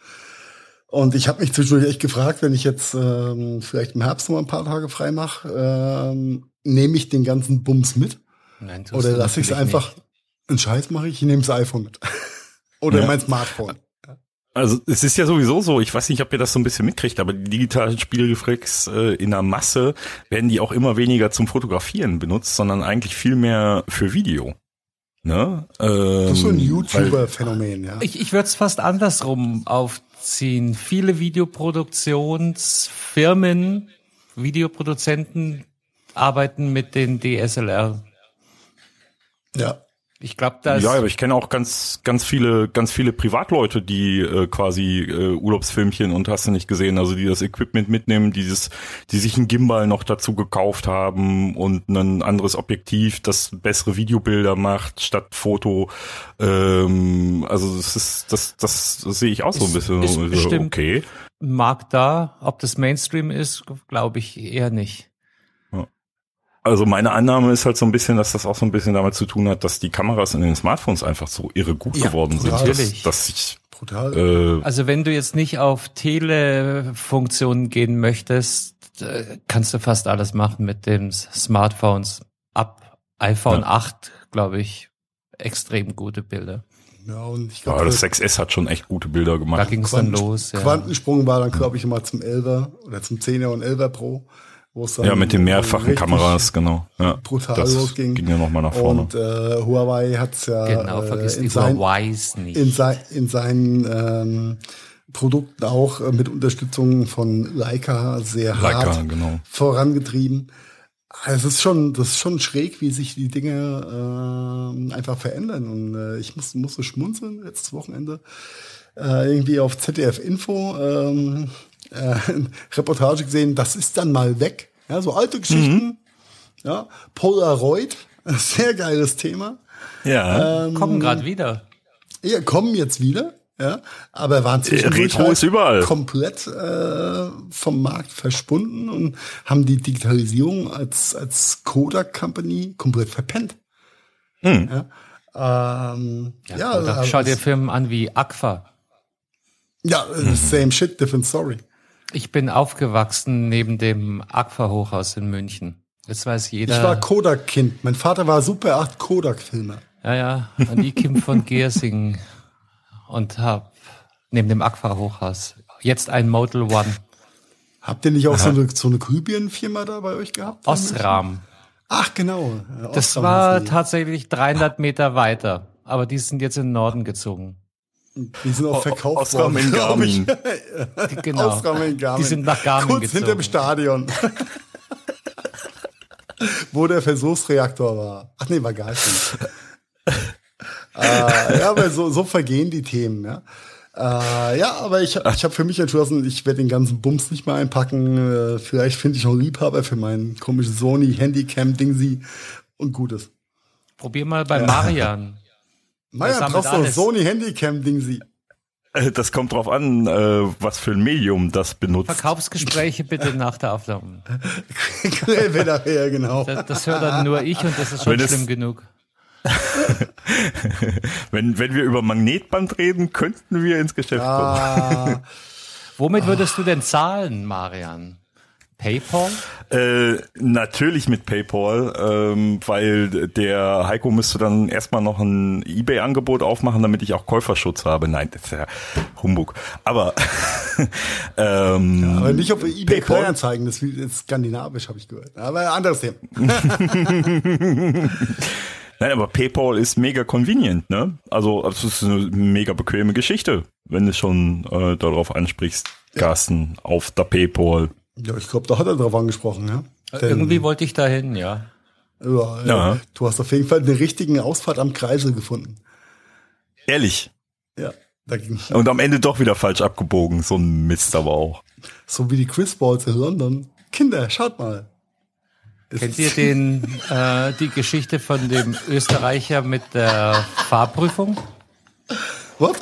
Und ich habe mich zwischendurch echt gefragt, wenn ich jetzt ähm, vielleicht im Herbst noch ein paar Tage frei mache, ähm, nehme ich den ganzen Bums mit? Nein, Oder lasse ich es einfach, nicht. einen Scheiß mache ich, ich nehme das iPhone mit. Oder ja. mein Smartphone. Also es ist ja sowieso so, ich weiß nicht, ob ihr das so ein bisschen mitkriegt, aber die digitalen Spielreflex äh, in der Masse werden die auch immer weniger zum Fotografieren benutzt, sondern eigentlich viel mehr für Video. Ne? Ähm, das ist so ein ähm, YouTuber-Phänomen, ja. Ich, ich würde es fast andersrum auf ziehen. Viele Videoproduktionsfirmen, Videoproduzenten arbeiten mit den DSLR. Ja. Ich glaube, da Ja, aber ich kenne auch ganz, ganz viele, ganz viele Privatleute, die äh, quasi äh, Urlaubsfilmchen und hast du nicht gesehen, also die das Equipment mitnehmen, dieses, die sich ein Gimbal noch dazu gekauft haben und ein anderes Objektiv, das bessere Videobilder macht statt Foto. Ähm, also das ist, das, das, das sehe ich auch so ein bisschen. Ist, ist okay. Mag da, ob das Mainstream ist, glaube ich eher nicht. Also meine Annahme ist halt so ein bisschen, dass das auch so ein bisschen damit zu tun hat, dass die Kameras in den Smartphones einfach so irre gut ja, geworden sind, dass, dass ich Brutal. Äh, also wenn du jetzt nicht auf Telefunktionen gehen möchtest, äh, kannst du fast alles machen mit den Smartphones. Ab iPhone ja. 8, glaube ich, extrem gute Bilder. Ja, und ich glaube, ja, das 6S hat schon echt gute Bilder gemacht. Da ging es dann los. Ja. Quantensprung war dann, glaube ich, immer zum 11er oder zum 10er und 11er Pro ja, mit den mehrfachen Kameras, genau. Ja, brutal das losging. Ging ja nochmal nach vorne. Und äh, Huawei hat's ja genau, äh, in, sein, nicht. in, sein, in seinen ähm, Produkten auch äh, mit Unterstützung von Leica sehr Leica, hart genau. vorangetrieben. Es ist schon, das ist schon schräg, wie sich die Dinge äh, einfach verändern. Und äh, ich muss, musste schmunzeln letztes Wochenende. Äh, irgendwie auf ZDF Info ähm, äh, Reportage gesehen, das ist dann mal weg. Ja, so alte Geschichten. Mhm. Ja, Polaroid, sehr geiles Thema. Ja, ähm, kommen gerade wieder. Ja, kommen jetzt wieder. Ja, aber waren zwischendurch Retro halt ist überall. komplett äh, vom Markt verschwunden und haben die Digitalisierung als als Kodak Company komplett verpennt. Hm. Ja, ähm, ja, ja Kodak, schau dir Firmen an wie Aqua. Ja, mhm. same shit, different story. Ich bin aufgewachsen neben dem Aqua-Hochhaus in München. Jetzt weiß jeder. Ich war Kodak-Kind. Mein Vater war Super 8 Kodak-Filmer. Ja, ja. Und ich komme von Gersing und hab neben dem Aqua-Hochhaus jetzt ein Model One. Habt ihr nicht auch so eine, so eine Glühbirnenfirma da bei euch gehabt? Osram. Ach, genau. Osram das war tatsächlich 300 Meter weiter. Aber die sind jetzt in den Norden gezogen. Die sind auch verkauft Osram worden, in Garmin. Die, genau. Osram in Garmin. Die sind nach Garmin Kurz gezogen. hinter dem Stadion. Wo der Versuchsreaktor war. Ach nee, war gar nicht. äh, ja, aber so, so vergehen die Themen, ja. Äh, ja, aber ich, ich habe für mich entschlossen, ich werde den ganzen Bums nicht mehr einpacken. Äh, vielleicht finde ich noch Liebhaber für mein komisches Sony Handycam-Ding und Gutes. Probier mal bei Marian. Marian, brauchst du Sony Handycam-Ding sie. Äh, das kommt drauf an, äh, was für ein Medium das benutzt. Verkaufsgespräche bitte nach der Aufnahme. nachher, genau. Das, das hört dann nur ich und das ist schon schlimm genug. wenn, wenn wir über Magnetband reden, könnten wir ins Geschäft ah. kommen. Womit würdest du denn zahlen, Marian? PayPal? Äh, natürlich mit PayPal, ähm, weil der Heiko müsste dann erstmal noch ein eBay-Angebot aufmachen, damit ich auch Käuferschutz habe. Nein, das ist ja Humbug. Aber, ähm, ja, aber nicht auf eBay Kleinanzeigen, das ist skandinavisch, habe ich gehört. Aber anderes Thema. Nein, aber PayPal ist mega convenient, ne? Also es ist eine mega bequeme Geschichte, wenn du schon äh, darauf ansprichst, Carsten, auf der PayPal. Ja, ich glaube, da hat er drauf angesprochen, ja. Denn, Irgendwie wollte ich dahin, ja. Ja, ja. Du hast auf jeden Fall eine richtige Ausfahrt am Kreisel gefunden. Ehrlich? Ja. Und am Ende doch wieder falsch abgebogen. So ein Mist aber auch. So wie die Chris Balls in London. Kinder, schaut mal. Kennt ihr den, äh, die Geschichte von dem Österreicher mit der Fahrprüfung? Was?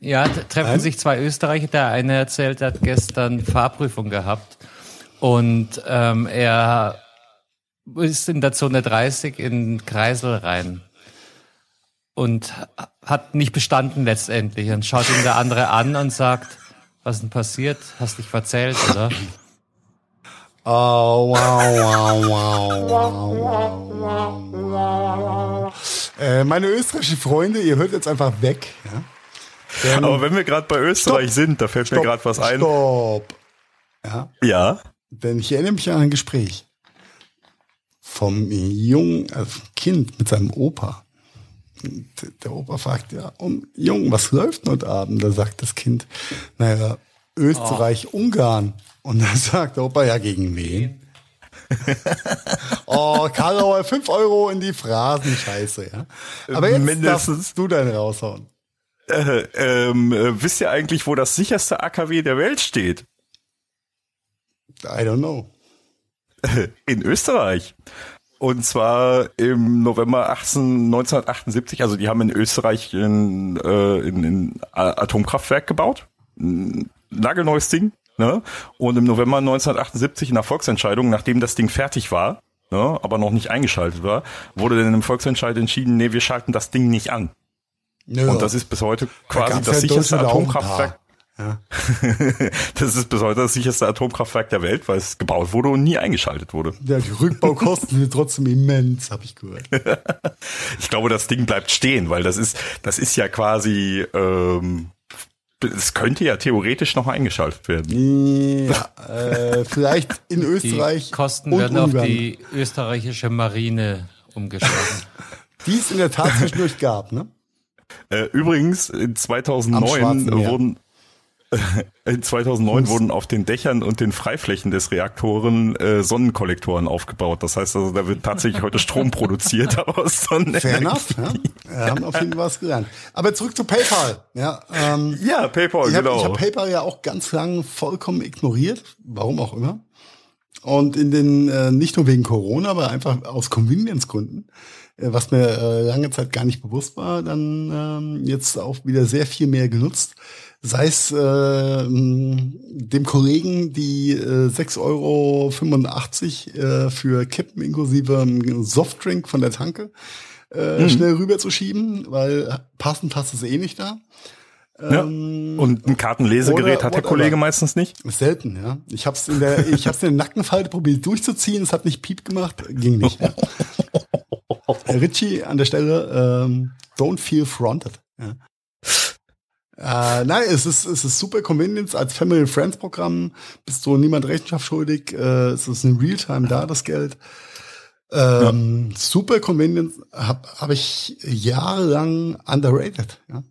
Ja, treffen Nein? sich zwei Österreicher. Der eine erzählt, er hat gestern Fahrprüfung gehabt und ähm, er ist in der Zone 30 in Kreisel rein und hat nicht bestanden letztendlich und schaut ihn der andere an und sagt, was ist denn passiert? Hast dich verzählt, oder? Oh, wow, wow, wow, wow, wow, wow. Äh, meine österreichischen Freunde, ihr hört jetzt einfach weg. Ja? Denn, Aber wenn wir gerade bei Österreich stopp, sind, da fällt stopp, mir gerade was ein. Stopp. Ja. Ja. Denn ich erinnere mich an ein Gespräch vom jungen äh, Kind mit seinem Opa. Der Opa fragt ja, und Jung, was läuft heute Abend? Da sagt das Kind, naja, Österreich, oh. Ungarn. Und dann sagt der Opa, ja, gegen wen? oh, Karl, 5 Euro in die Phrasen, scheiße, ja. Aber jetzt Mindestens. darfst du deinen raushauen. Äh, ähm, äh, wisst ihr eigentlich, wo das sicherste AKW der Welt steht? I don't know. In Österreich. Und zwar im November 18, 1978, also die haben in Österreich ein, äh, in, in Atomkraftwerk gebaut. Ein nagelneues Ding. Ne? Und im November 1978 in der Volksentscheidung, nachdem das Ding fertig war, ne, aber noch nicht eingeschaltet war, wurde dann im Volksentscheid entschieden, nee, wir schalten das Ding nicht an. Ja. Und das ist bis heute quasi da das sicherste Atomkraftwerk. Ja. das ist bis heute das sicherste Atomkraftwerk der Welt, weil es gebaut wurde und nie eingeschaltet wurde. Ja, die Rückbaukosten sind trotzdem immens, habe ich gehört. ich glaube, das Ding bleibt stehen, weil das ist, das ist ja quasi, ähm, es könnte ja theoretisch noch eingeschaltet werden. Ja, äh, vielleicht in Österreich. Die Kosten werden Ungarn. auf die österreichische Marine umgeschlagen. Die es in der Tat zwischendurch gab, ne? Äh, übrigens, in 2009 wurden, in 2009 wurden auf den Dächern und den Freiflächen des Reaktoren äh, Sonnenkollektoren aufgebaut. Das heißt also, da wird tatsächlich heute Strom produziert aus Sonnenenergie. Fair enough, ja. Wir haben auf jeden Fall was gelernt. Aber zurück zu PayPal. Ja, ähm, ja PayPal, ich hab, genau. Ich habe PayPal ja auch ganz lang vollkommen ignoriert, warum auch immer. Und in den, äh, nicht nur wegen Corona, aber einfach aus Convenience-Gründen was mir äh, lange Zeit gar nicht bewusst war, dann ähm, jetzt auch wieder sehr viel mehr genutzt. Sei es äh, dem Kollegen die äh, 6,85 Euro äh, für Kippen inklusive Softdrink von der Tanke äh, mhm. schnell rüberzuschieben, weil passend du es eh nicht da. Ja. Ähm, Und ein Kartenlesegerät oder, hat der Kollege meistens nicht? Selten, ja. Ich hab's in der, ich hab's in der Nackenfalte probiert durchzuziehen, es hat nicht Piep gemacht, ging nicht. Richie an der Stelle, ähm, don't feel fronted. Ja. Äh, nein, es ist, es ist super Convenience als Family Friends Programm. Bist du niemand Rechenschaft schuldig. Äh, es ist in Realtime da, das Geld. Ähm, ja. Super Convenience habe hab ich jahrelang underrated. Ja.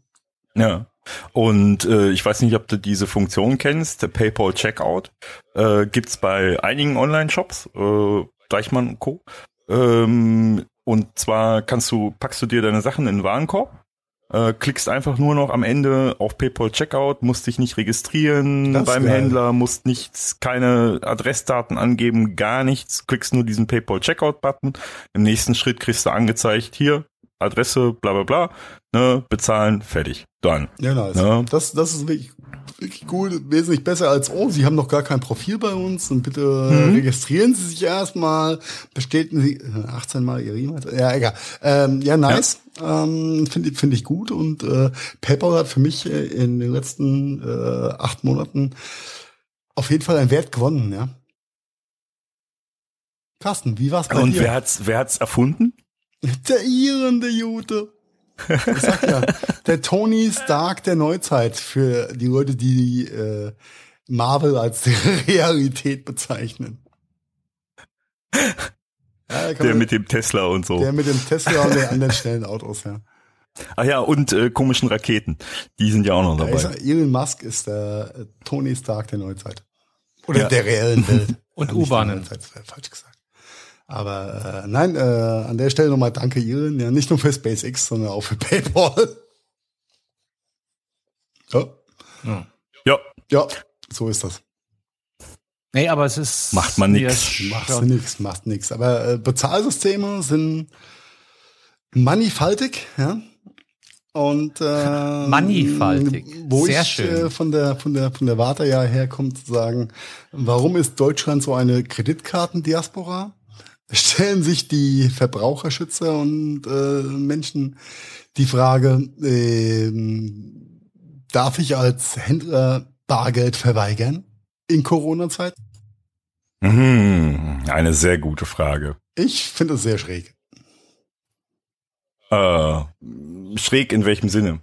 ja. Und äh, ich weiß nicht, ob du diese Funktion kennst, der PayPal Checkout. Äh, gibt's bei einigen Online-Shops, äh, Deichmann Co. Ähm, und zwar kannst du, packst du dir deine Sachen in den Warenkorb äh, klickst einfach nur noch am Ende auf PayPal Checkout, musst dich nicht registrieren beim geil. Händler, musst nichts, keine Adressdaten angeben, gar nichts, klickst nur diesen PayPal Checkout Button. Im nächsten Schritt kriegst du angezeigt, hier, Adresse, bla bla bla, ne, bezahlen, fertig, dann. Ja, nice. Ne? Das, das ist wirklich, wirklich cool, wesentlich besser als, oh, Sie haben noch gar kein Profil bei uns und bitte mhm. registrieren Sie sich erstmal, bestätigen Sie 18 Mal Ihre E-Mail. Ja, egal. Ähm, ja, nice. Ja. Ähm, Finde find ich gut und äh, PayPal hat für mich äh, in den letzten äh, acht Monaten auf jeden Fall einen Wert gewonnen, ja. Carsten, wie war's bei und dir? Und wer hat's, wer hat's erfunden? Der irrende Jute. Ich sag ja, der Tony Stark der Neuzeit für die Leute, die äh, Marvel als Realität bezeichnen. Ja, der mit dem Tesla und so. Der mit dem Tesla und den anderen schnellen Autos, ja. Ach ja, und äh, komischen Raketen. Die sind ja auch noch dabei. Ja, Elon Musk ist der äh, Tony Stark der Neuzeit. Oder ja. der reellen Welt. und U-Bahnen. Falsch gesagt. Aber äh, nein, äh, an der Stelle nochmal danke Elon, ja, nicht nur für SpaceX, sondern auch für PayPal. Ja. ja. Ja. Ja, so ist das. Nee, aber es ist. Macht man nichts. Macht nichts, macht nichts. Aber äh, Bezahlsysteme sind mannigfaltig, ja. Und äh, mannigfaltig. Wo Sehr ich schön. Äh, von der von der von der Warte ja herkommt zu sagen, warum ist Deutschland so eine Kreditkartendiaspora? stellen sich die Verbraucherschützer und äh, Menschen die Frage, äh, darf ich als Händler Bargeld verweigern in Corona-Zeit? Mhm, eine sehr gute Frage. Ich finde es sehr schräg. Äh, schräg in welchem Sinne?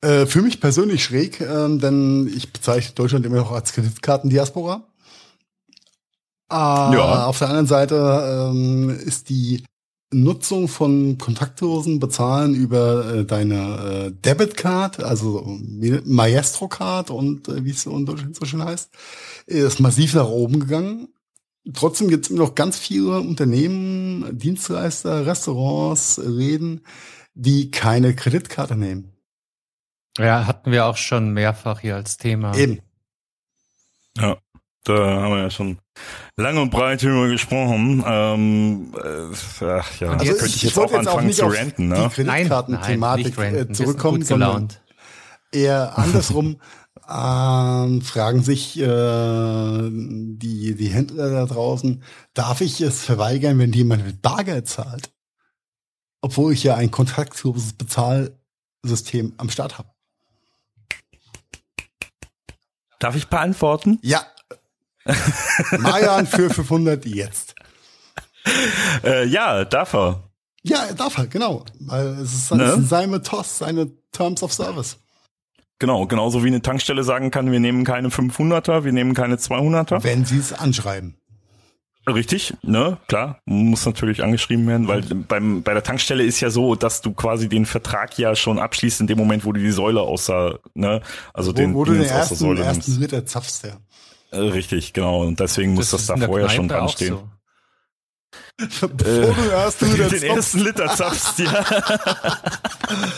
Äh, für mich persönlich schräg, äh, denn ich bezeichne Deutschland immer noch als Kreditkartendiaspora. Äh, ja. Auf der anderen Seite ähm, ist die Nutzung von kontaktlosen Bezahlen über äh, deine äh, Debitcard, also Maestro Card und äh, wie es in Deutschland so schön heißt, ist massiv nach oben gegangen. Trotzdem gibt es immer noch ganz viele Unternehmen, Dienstleister, Restaurants, Läden, die keine Kreditkarte nehmen. Ja, hatten wir auch schon mehrfach hier als Thema. Eben. Ja. Da haben wir ja schon lange und breit drüber gesprochen. Ähm, äh, ach ja, also könnte ich, ich jetzt auch anfangen zu ranten, ne? Die Kreditkarten-Thematik äh, zurückkommen, sondern eher andersrum. ähm, fragen sich äh, die, die Händler da draußen, darf ich es verweigern, wenn jemand mit Bargeld zahlt? Obwohl ich ja ein kontaktloses Bezahlsystem am Start habe. Darf ich beantworten? Ja, Mayan für 500 jetzt. Äh, ja, darf er. Ja, darf er, genau. Weil es ist, ne? es ist seine TOS, seine Terms of Service. Genau, genauso wie eine Tankstelle sagen kann, wir nehmen keine 500er, wir nehmen keine 200er. Wenn sie es anschreiben. Richtig, ne, klar, muss natürlich angeschrieben werden, weil beim, bei der Tankstelle ist ja so, dass du quasi den Vertrag ja schon abschließt in dem Moment, wo du die Säule außer, ne, also wo, den, wo du den ersten, Säule ersten. Liter zapfst, ja. Äh, richtig, genau. Und deswegen das muss das da vorher schon dran stehen. So. Bevor du erst den zapfst. ersten Liter zapfst, ja.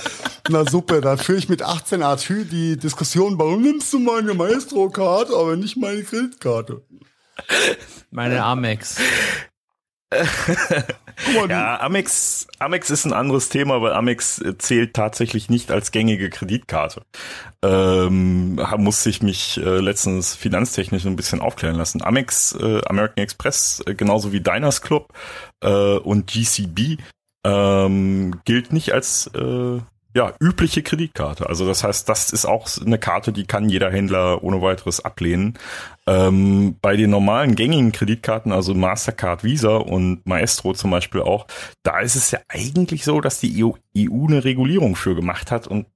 Na super, da führe ich mit 18 Atü die Diskussion, warum nimmst du meine Maestro-Card, aber nicht meine Kreditkarte? Meine Amex. Ja, Amex, Amex ist ein anderes Thema, weil Amex zählt tatsächlich nicht als gängige Kreditkarte. Ähm, muss ich mich äh, letztens finanztechnisch ein bisschen aufklären lassen. Amex, äh, American Express, äh, genauso wie Diners Club äh, und GCB ähm, gilt nicht als äh, ja, übliche Kreditkarte. Also das heißt, das ist auch eine Karte, die kann jeder Händler ohne weiteres ablehnen. Ähm, bei den normalen gängigen Kreditkarten, also Mastercard, Visa und Maestro zum Beispiel auch, da ist es ja eigentlich so, dass die EU, EU eine Regulierung für gemacht hat und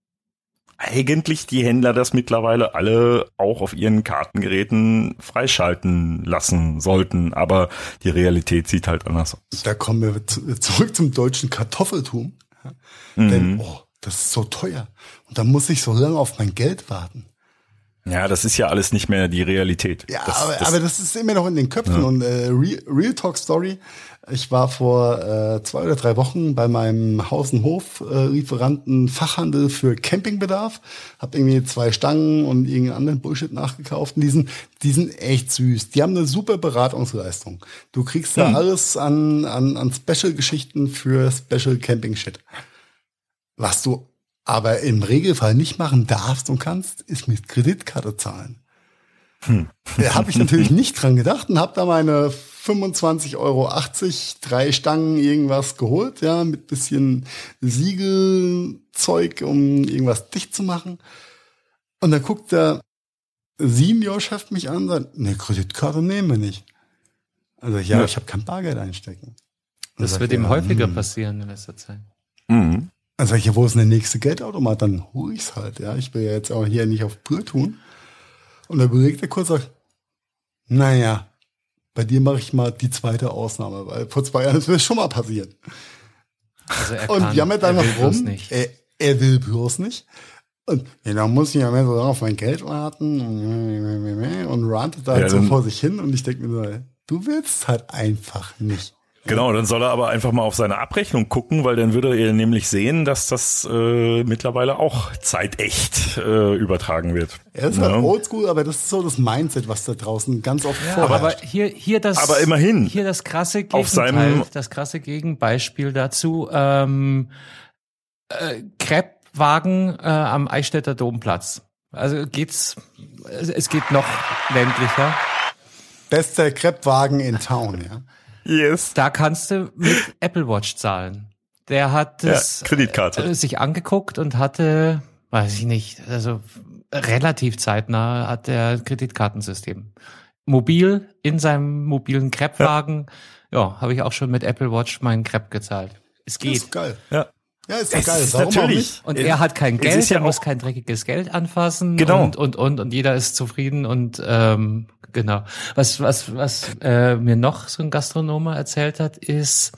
eigentlich die Händler das mittlerweile alle auch auf ihren Kartengeräten freischalten lassen sollten. Aber die Realität sieht halt anders aus. Da kommen wir zurück zum deutschen Kartoffeltum. Mhm. Denn, oh, das ist so teuer. Und da muss ich so lange auf mein Geld warten. Ja, das ist ja alles nicht mehr die Realität. Ja, das, aber, das, aber das ist immer noch in den Köpfen. Ja. Und äh, Real, Real Talk Story, ich war vor äh, zwei oder drei Wochen bei meinem Haus- und Hof-Lieferanten äh, Fachhandel für Campingbedarf, hab irgendwie zwei Stangen und irgendeinen anderen Bullshit nachgekauft. Und die sind, die sind echt süß. Die haben eine super Beratungsleistung. Du kriegst da hm. alles an, an, an Special-Geschichten für Special Camping-Shit. Was du aber im Regelfall nicht machen darfst und kannst, ist mit Kreditkarte zahlen. Hm. Da habe ich natürlich nicht dran gedacht und habe da meine 25,80 Euro, drei Stangen irgendwas geholt, ja, mit bisschen Siegelzeug, um irgendwas dicht zu machen. Und dann guckt der Senior-Chef mich an und sagt, ne, Kreditkarte nehmen wir nicht. Also ja, ja. ich habe kein Bargeld einstecken. Das wird ihm häufiger hm. passieren in letzter Zeit. Mhm. Dann sag ich, ja, wo ist denn der nächste Geldautomat? Dann hole ich's halt, ja. Ich will ja jetzt auch hier nicht auf Brühe tun. Und dann überlegt er kurz, sagt, naja, bei dir mache ich mal die zweite Ausnahme, weil vor zwei Jahren ist mir schon mal passiert. Also er und kann, jammert dann noch rum. Nicht. Er, er will bloß nicht. Und ja, dann muss ich ja mehr so auf mein Geld warten und, und rantet da halt ja, so vor sich hin. Und ich denke mir so, du willst halt einfach nicht. Genau, dann soll er aber einfach mal auf seine Abrechnung gucken, weil dann würde er nämlich sehen, dass das äh, mittlerweile auch zeitecht äh, übertragen wird. Er ist halt ja. halt oldschool, aber das ist so das Mindset, was da draußen ganz oft ja, vorherrscht. Aber hier, hier das, aber immerhin hier das krasse Gegenteil, auf seinem das krasse Gegenbeispiel dazu. Ähm, äh, Kreppwagen äh, am Eichstätter Domplatz. Also geht's, es geht noch ländlicher. Bester Kreppwagen in Town, ja. Yes. Da kannst du mit Apple Watch zahlen. Der hat es ja, Kreditkarte. Äh, sich angeguckt und hatte, weiß ich nicht, also relativ zeitnah hat er Kreditkartensystem. Mobil in seinem mobilen Kreppwagen, ja, ja habe ich auch schon mit Apple Watch meinen Crepe gezahlt. Es geht. Das ist geil. Ja. Ja, ist ja geil. Ist Warum natürlich. Und er hat kein Geld, ja er muss kein dreckiges Geld anfassen. Genau. Und, und, und, und jeder ist zufrieden und ähm, Genau. Was, was, was äh, mir noch so ein Gastronomer erzählt hat, ist,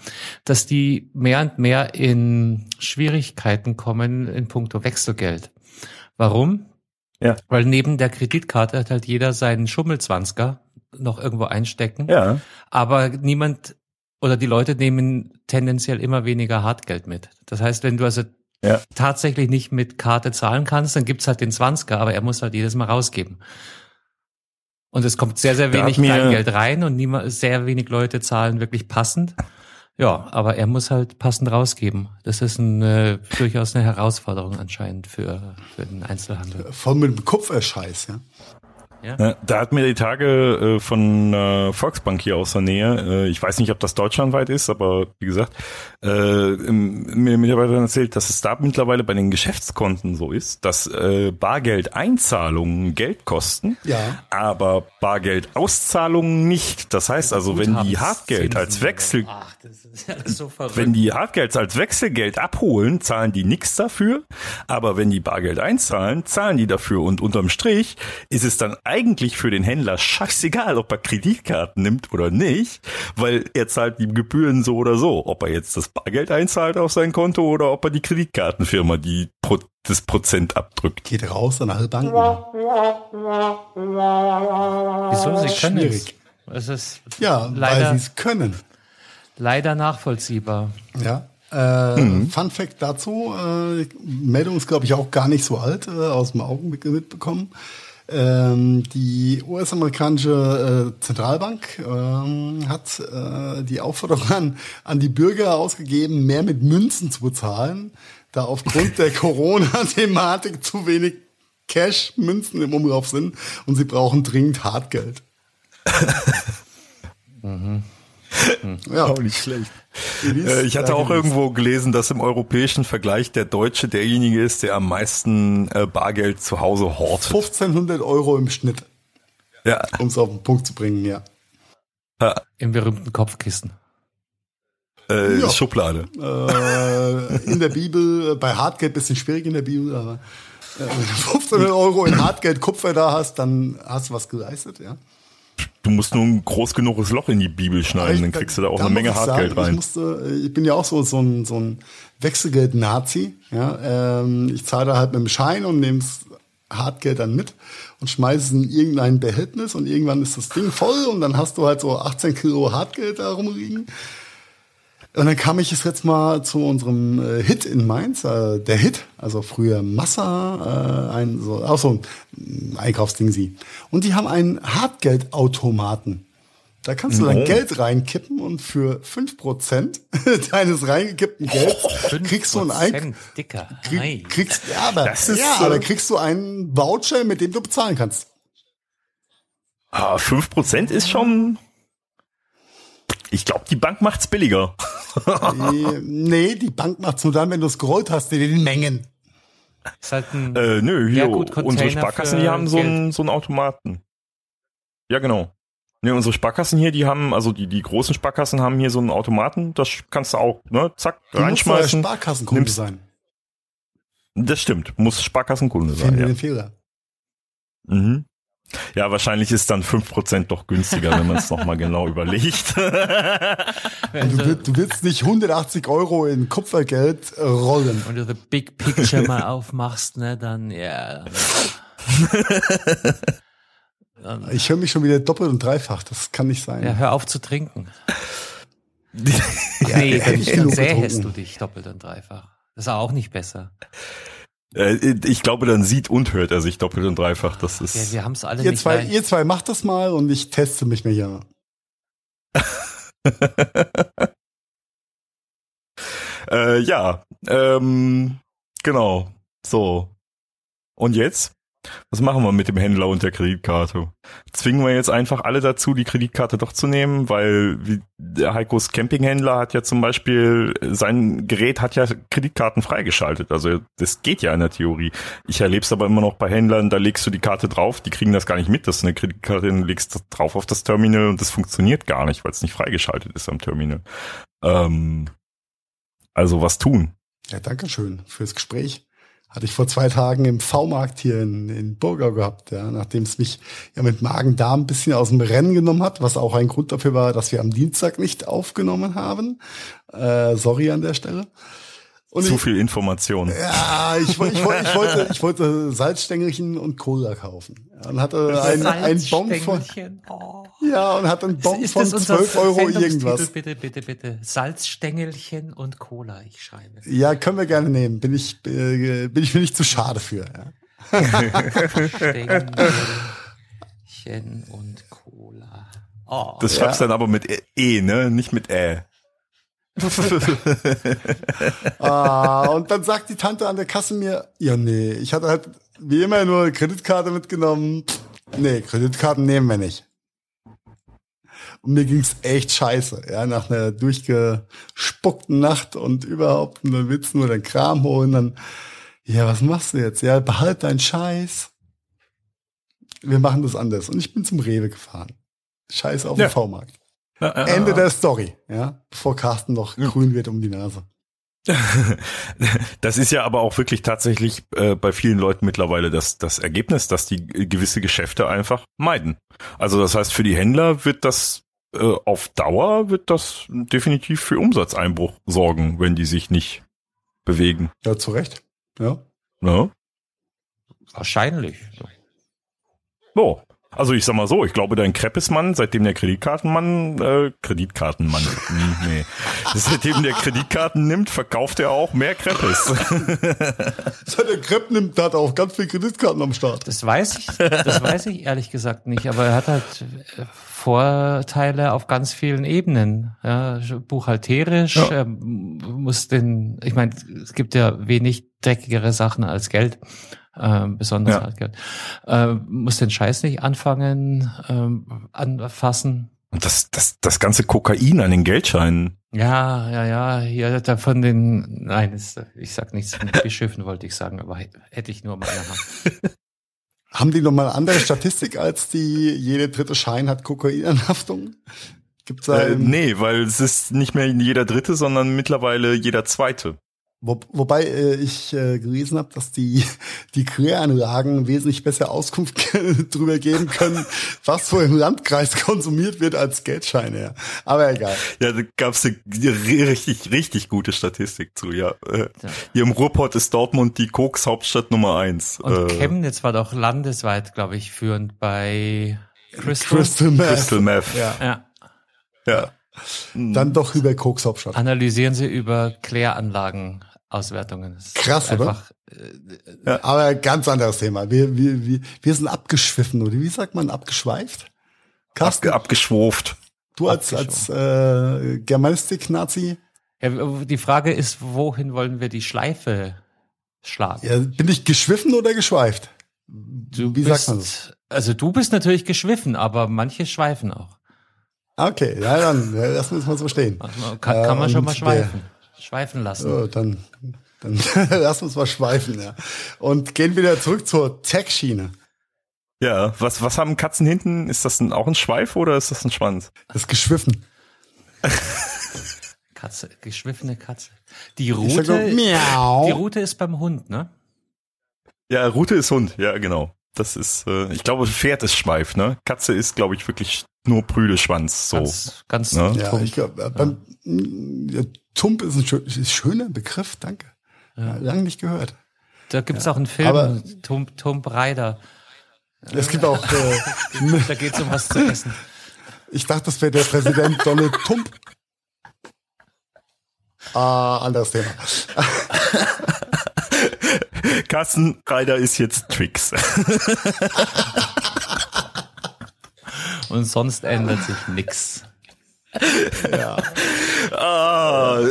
dass die mehr und mehr in Schwierigkeiten kommen in puncto Wechselgeld. Warum? Ja. Weil neben der Kreditkarte hat halt jeder seinen Schummelzwanziger noch irgendwo einstecken. Ja. Aber niemand oder die Leute nehmen tendenziell immer weniger Hartgeld mit. Das heißt, wenn du also ja. tatsächlich nicht mit Karte zahlen kannst, dann gibt's halt den Zwanziger, aber er muss halt jedes Mal rausgeben. Und es kommt sehr, sehr wenig Kleingeld rein und niemand, sehr wenig Leute zahlen wirklich passend. Ja, aber er muss halt passend rausgeben. Das ist ein, äh, durchaus eine Herausforderung anscheinend für, für den Einzelhandel. Voll mit dem Kopf Scheiß, ja. Ja. Da hat mir die Tage äh, von äh, Volksbank hier aus der Nähe, äh, ich weiß nicht, ob das deutschlandweit ist, aber wie gesagt, mir Mitarbeiter erzählt, dass es da mittlerweile bei den Geschäftskonten so ist, dass Bargeldeinzahlungen Geld kosten, ja. aber Bargeldauszahlungen nicht. Das heißt also, wenn die Hartgeld als Wechsel, Ach, so wenn die Hartgeld als Wechselgeld abholen, zahlen die nichts dafür, aber wenn die Bargeld einzahlen, zahlen die dafür und unterm Strich ist es dann eigentlich für den Händler scheißegal, ob er Kreditkarten nimmt oder nicht, weil er zahlt die Gebühren so oder so. Ob er jetzt das Bargeld einzahlt auf sein Konto oder ob er die Kreditkartenfirma die Pro das Prozent abdrückt. Geht raus an alle Banken. Wieso? Sie können Schwierig. es. ist ja, leider, weil sie es können. Leider nachvollziehbar. Ja. Äh, mhm. Fun Fact dazu, äh, Meldung ist glaube ich auch gar nicht so alt, äh, aus dem Augenblick mitbekommen. Ähm, die US-amerikanische äh, Zentralbank ähm, hat äh, die Aufforderung an, an die Bürger ausgegeben, mehr mit Münzen zu bezahlen, da aufgrund der Corona-Thematik zu wenig Cash, Münzen im Umlauf sind und sie brauchen dringend Hartgeld. mhm. Ja, auch nicht schlecht. Äh, ich hatte auch irgendwo gelesen, dass im europäischen Vergleich der Deutsche derjenige ist, der am meisten äh, Bargeld zu Hause hortet. 1500 Euro im Schnitt. Ja. Um es auf den Punkt zu bringen, ja. ja. Im berühmten Kopfkissen. Äh, ja. Schublade. Äh, in der Bibel, bei Hardgeld bisschen schwierig in der Bibel, aber äh, wenn du 1500 Euro in Hardgeld Kupfer da hast, dann hast du was geleistet, ja. Du musst nur ein groß genuges Loch in die Bibel schneiden, dann kriegst du da auch da eine Menge Hartgeld sagen, rein. Ich, musste, ich bin ja auch so, so ein, so ein Wechselgeld-Nazi. Ja? Ähm, ich zahle da halt mit dem Schein und nehme das Hartgeld dann mit und schmeiße es in irgendein Behältnis und irgendwann ist das Ding voll und dann hast du halt so 18 Kilo Hartgeld da rumliegen. Und dann kam ich jetzt mal zu unserem äh, Hit in Mainz, äh, der Hit, also früher Massa, äh, ein so, auch so ein Einkaufsding sie. Und die haben einen Hartgeldautomaten. Da kannst du dein oh. Geld reinkippen und für fünf Prozent deines reingekippten Gelds kriegst du einen Eink Dicker. Krieg, kriegst, ja, aber, das ist ja, so. aber kriegst du einen Voucher, mit dem du bezahlen kannst. Ah, fünf Prozent ist schon ich glaube, die Bank macht's billiger. nee, die Bank macht's nur dann, wenn du es gerollt hast in den Mengen. Ist halt ein äh, nö, hier, unsere Sparkassen, die haben so einen, so einen Automaten. Ja, genau. Ne, unsere Sparkassen hier, die haben, also die, die großen Sparkassen haben hier so einen Automaten, das kannst du auch, ne, zack, du reinschmeißen. Musst Sparkassenkunde sein. Das stimmt, muss Sparkassenkunde sein. Finde ja. den Fehler. Mhm. Ja, wahrscheinlich ist dann fünf Prozent doch günstiger, wenn man es nochmal genau überlegt. du, du, willst nicht 180 Euro in Kupfergeld rollen. Wenn du the big picture mal aufmachst, ne, dann ja. Dann, ich höre mich schon wieder doppelt und dreifach, das kann nicht sein. Ja, hör auf zu trinken. ja, nee, dann sähest du dich doppelt und dreifach. Das ist auch nicht besser. Äh, ich glaube, dann sieht und hört er sich doppelt und dreifach. Das ist. Ja, wir haben es alle ihr nicht zwei, Ihr zwei macht das mal und ich teste mich mal hier. äh, ja, ähm, genau. So. Und jetzt? Was machen wir mit dem Händler und der Kreditkarte? Zwingen wir jetzt einfach alle dazu, die Kreditkarte doch zu nehmen, weil wie der Heikos Campinghändler hat ja zum Beispiel, sein Gerät hat ja Kreditkarten freigeschaltet. Also das geht ja in der Theorie. Ich erlebe es aber immer noch bei Händlern, da legst du die Karte drauf, die kriegen das gar nicht mit, dass du eine Kreditkarte legst drauf auf das Terminal und das funktioniert gar nicht, weil es nicht freigeschaltet ist am Terminal. Ähm, also was tun? Ja, danke schön fürs Gespräch hatte ich vor zwei Tagen im V-Markt hier in, in Burgau gehabt, ja, nachdem es mich ja mit Magen-Darm ein bisschen aus dem Rennen genommen hat, was auch ein Grund dafür war, dass wir am Dienstag nicht aufgenommen haben. Äh, sorry an der Stelle. Und Zu ich, viel Information. Ja, ich, ich, ich, ich, wollte, ich wollte Salzstängelchen und Cola kaufen. Ja, und hatte ein, ein Bon von. Oh. Ja, und hatte einen Bon ist, ist von 12 Euro irgendwas. Bitte, bitte, bitte. Salzstängelchen und Cola, ich schreibe. Ja, können wir gerne nehmen. Bin ich, äh, bin ich mir nicht zu schade für. Ja. Stängelchen und Cola. Oh, das schreibst ja. dann aber mit E, ne? Nicht mit Ä. ah, und dann sagt die Tante an der Kasse mir, ja nee, ich hatte halt wie immer nur eine Kreditkarte mitgenommen. Nee, Kreditkarten nehmen wir nicht. Und mir ging's echt scheiße, ja, nach einer durchgespuckten Nacht und überhaupt, und dann willst du nur deinen Kram holen, dann, ja, was machst du jetzt? Ja, behalt deinen Scheiß. Wir machen das anders. Und ich bin zum Rewe gefahren. Scheiß auf ja. den V-Markt. Ende der Story, ja, bevor Carsten noch grün wird um die Nase. Das ist ja aber auch wirklich tatsächlich äh, bei vielen Leuten mittlerweile das, das Ergebnis, dass die gewisse Geschäfte einfach meiden. Also das heißt, für die Händler wird das äh, auf Dauer wird das definitiv für Umsatzeinbruch sorgen, wenn die sich nicht bewegen. Ja, zu Recht. Ja. ja. Wahrscheinlich. So. Also ich sag mal so, ich glaube, dein Kreppesmann, seitdem der Kreditkartenmann, äh, Kreditkartenmann, nee, seitdem der Kreditkarten nimmt, verkauft er auch mehr Kreppes. Seit der Krepp nimmt, hat er auch ganz viel Kreditkarten am Start. Das weiß ich, das weiß ich ehrlich gesagt nicht, aber er hat halt äh, Vorteile auf ganz vielen Ebenen. Ja, buchhalterisch ja. muss den, ich meine, es gibt ja wenig dreckigere Sachen als Geld äh, besonders ja. Hartgeld. Äh, muss den Scheiß nicht anfangen, ähm, anfassen. Und das, das, das ganze Kokain an den Geldscheinen. Ja, ja, ja, hier da von den, nein, ist, ich sag nichts von Bischöfen wollte ich sagen, aber hätte ich nur mal Hand. Haben die nochmal andere Statistik als die, jede dritte Schein hat Kokainanhaftung? Gibt's da äh, nee, weil es ist nicht mehr jeder dritte, sondern mittlerweile jeder zweite. Wo, wobei äh, ich äh, gelesen habe, dass die, die Kläranlagen wesentlich besser Auskunft darüber geben können, was so im Landkreis konsumiert wird als Geldscheine. Ja. Aber egal. Ja, da gab's eine richtig, richtig gute Statistik zu, ja. Äh. Hier im Ruhrpott ist Dortmund die Koks-Hauptstadt Nummer eins. Und äh, Chemnitz war doch landesweit, glaube ich, führend bei Crystal, Crystal Meth. Crystal Meth. Ja. ja. ja. Dann doch über Koks Hauptstadt. Analysieren Sie über Kläranlagen Auswertungen. Krass, oder? Äh, ja, aber ganz anderes Thema. Wir, wir, wir, wir sind abgeschwiffen, oder wie sagt man, abgeschweift? Carsten? Abge abgeschwurft. Du als, als äh, Germanistik-Nazi? Ja, die Frage ist, wohin wollen wir die Schleife schlagen? Ja, bin ich geschwiffen oder geschweift? Du wie bist, sagt man das? Also du bist natürlich geschwiffen, aber manche schweifen auch. Okay, ja, dann lassen wir es mal so stehen. Also, kann, kann man äh, schon mal schweifen. Schweifen lassen. So, dann dann lass uns mal schweifen, ja. Und gehen wieder zurück zur Tech-Schiene. Ja, was, was haben Katzen hinten? Ist das ein, auch ein Schweif oder ist das ein Schwanz? Das ist geschwiffen. Katze, geschwiffene Katze. Die Route, so, die Route ist beim Hund, ne? Ja, Route ist Hund, ja, genau. Das ist, äh, ich glaube, Pferd ist Schweif, ne? Katze ist, glaube ich, wirklich nur Brüde Schwanz, so. Ganz, ganz ne? Ja, ich glaube, äh, beim, ja. Tump ist ein, schön, ist ein schöner Begriff, danke. Ja. Lange nicht gehört. Da gibt's ja. auch einen Film, Aber Tump, Tump Rider. Es gibt auch. Äh, da geht's um was zu essen. Ich dachte, das wäre der Präsident Donald Tump. Ah, anderes Thema. Carsten Reiter ist jetzt Tricks. Und sonst ändert sich nichts. Ja. Oh.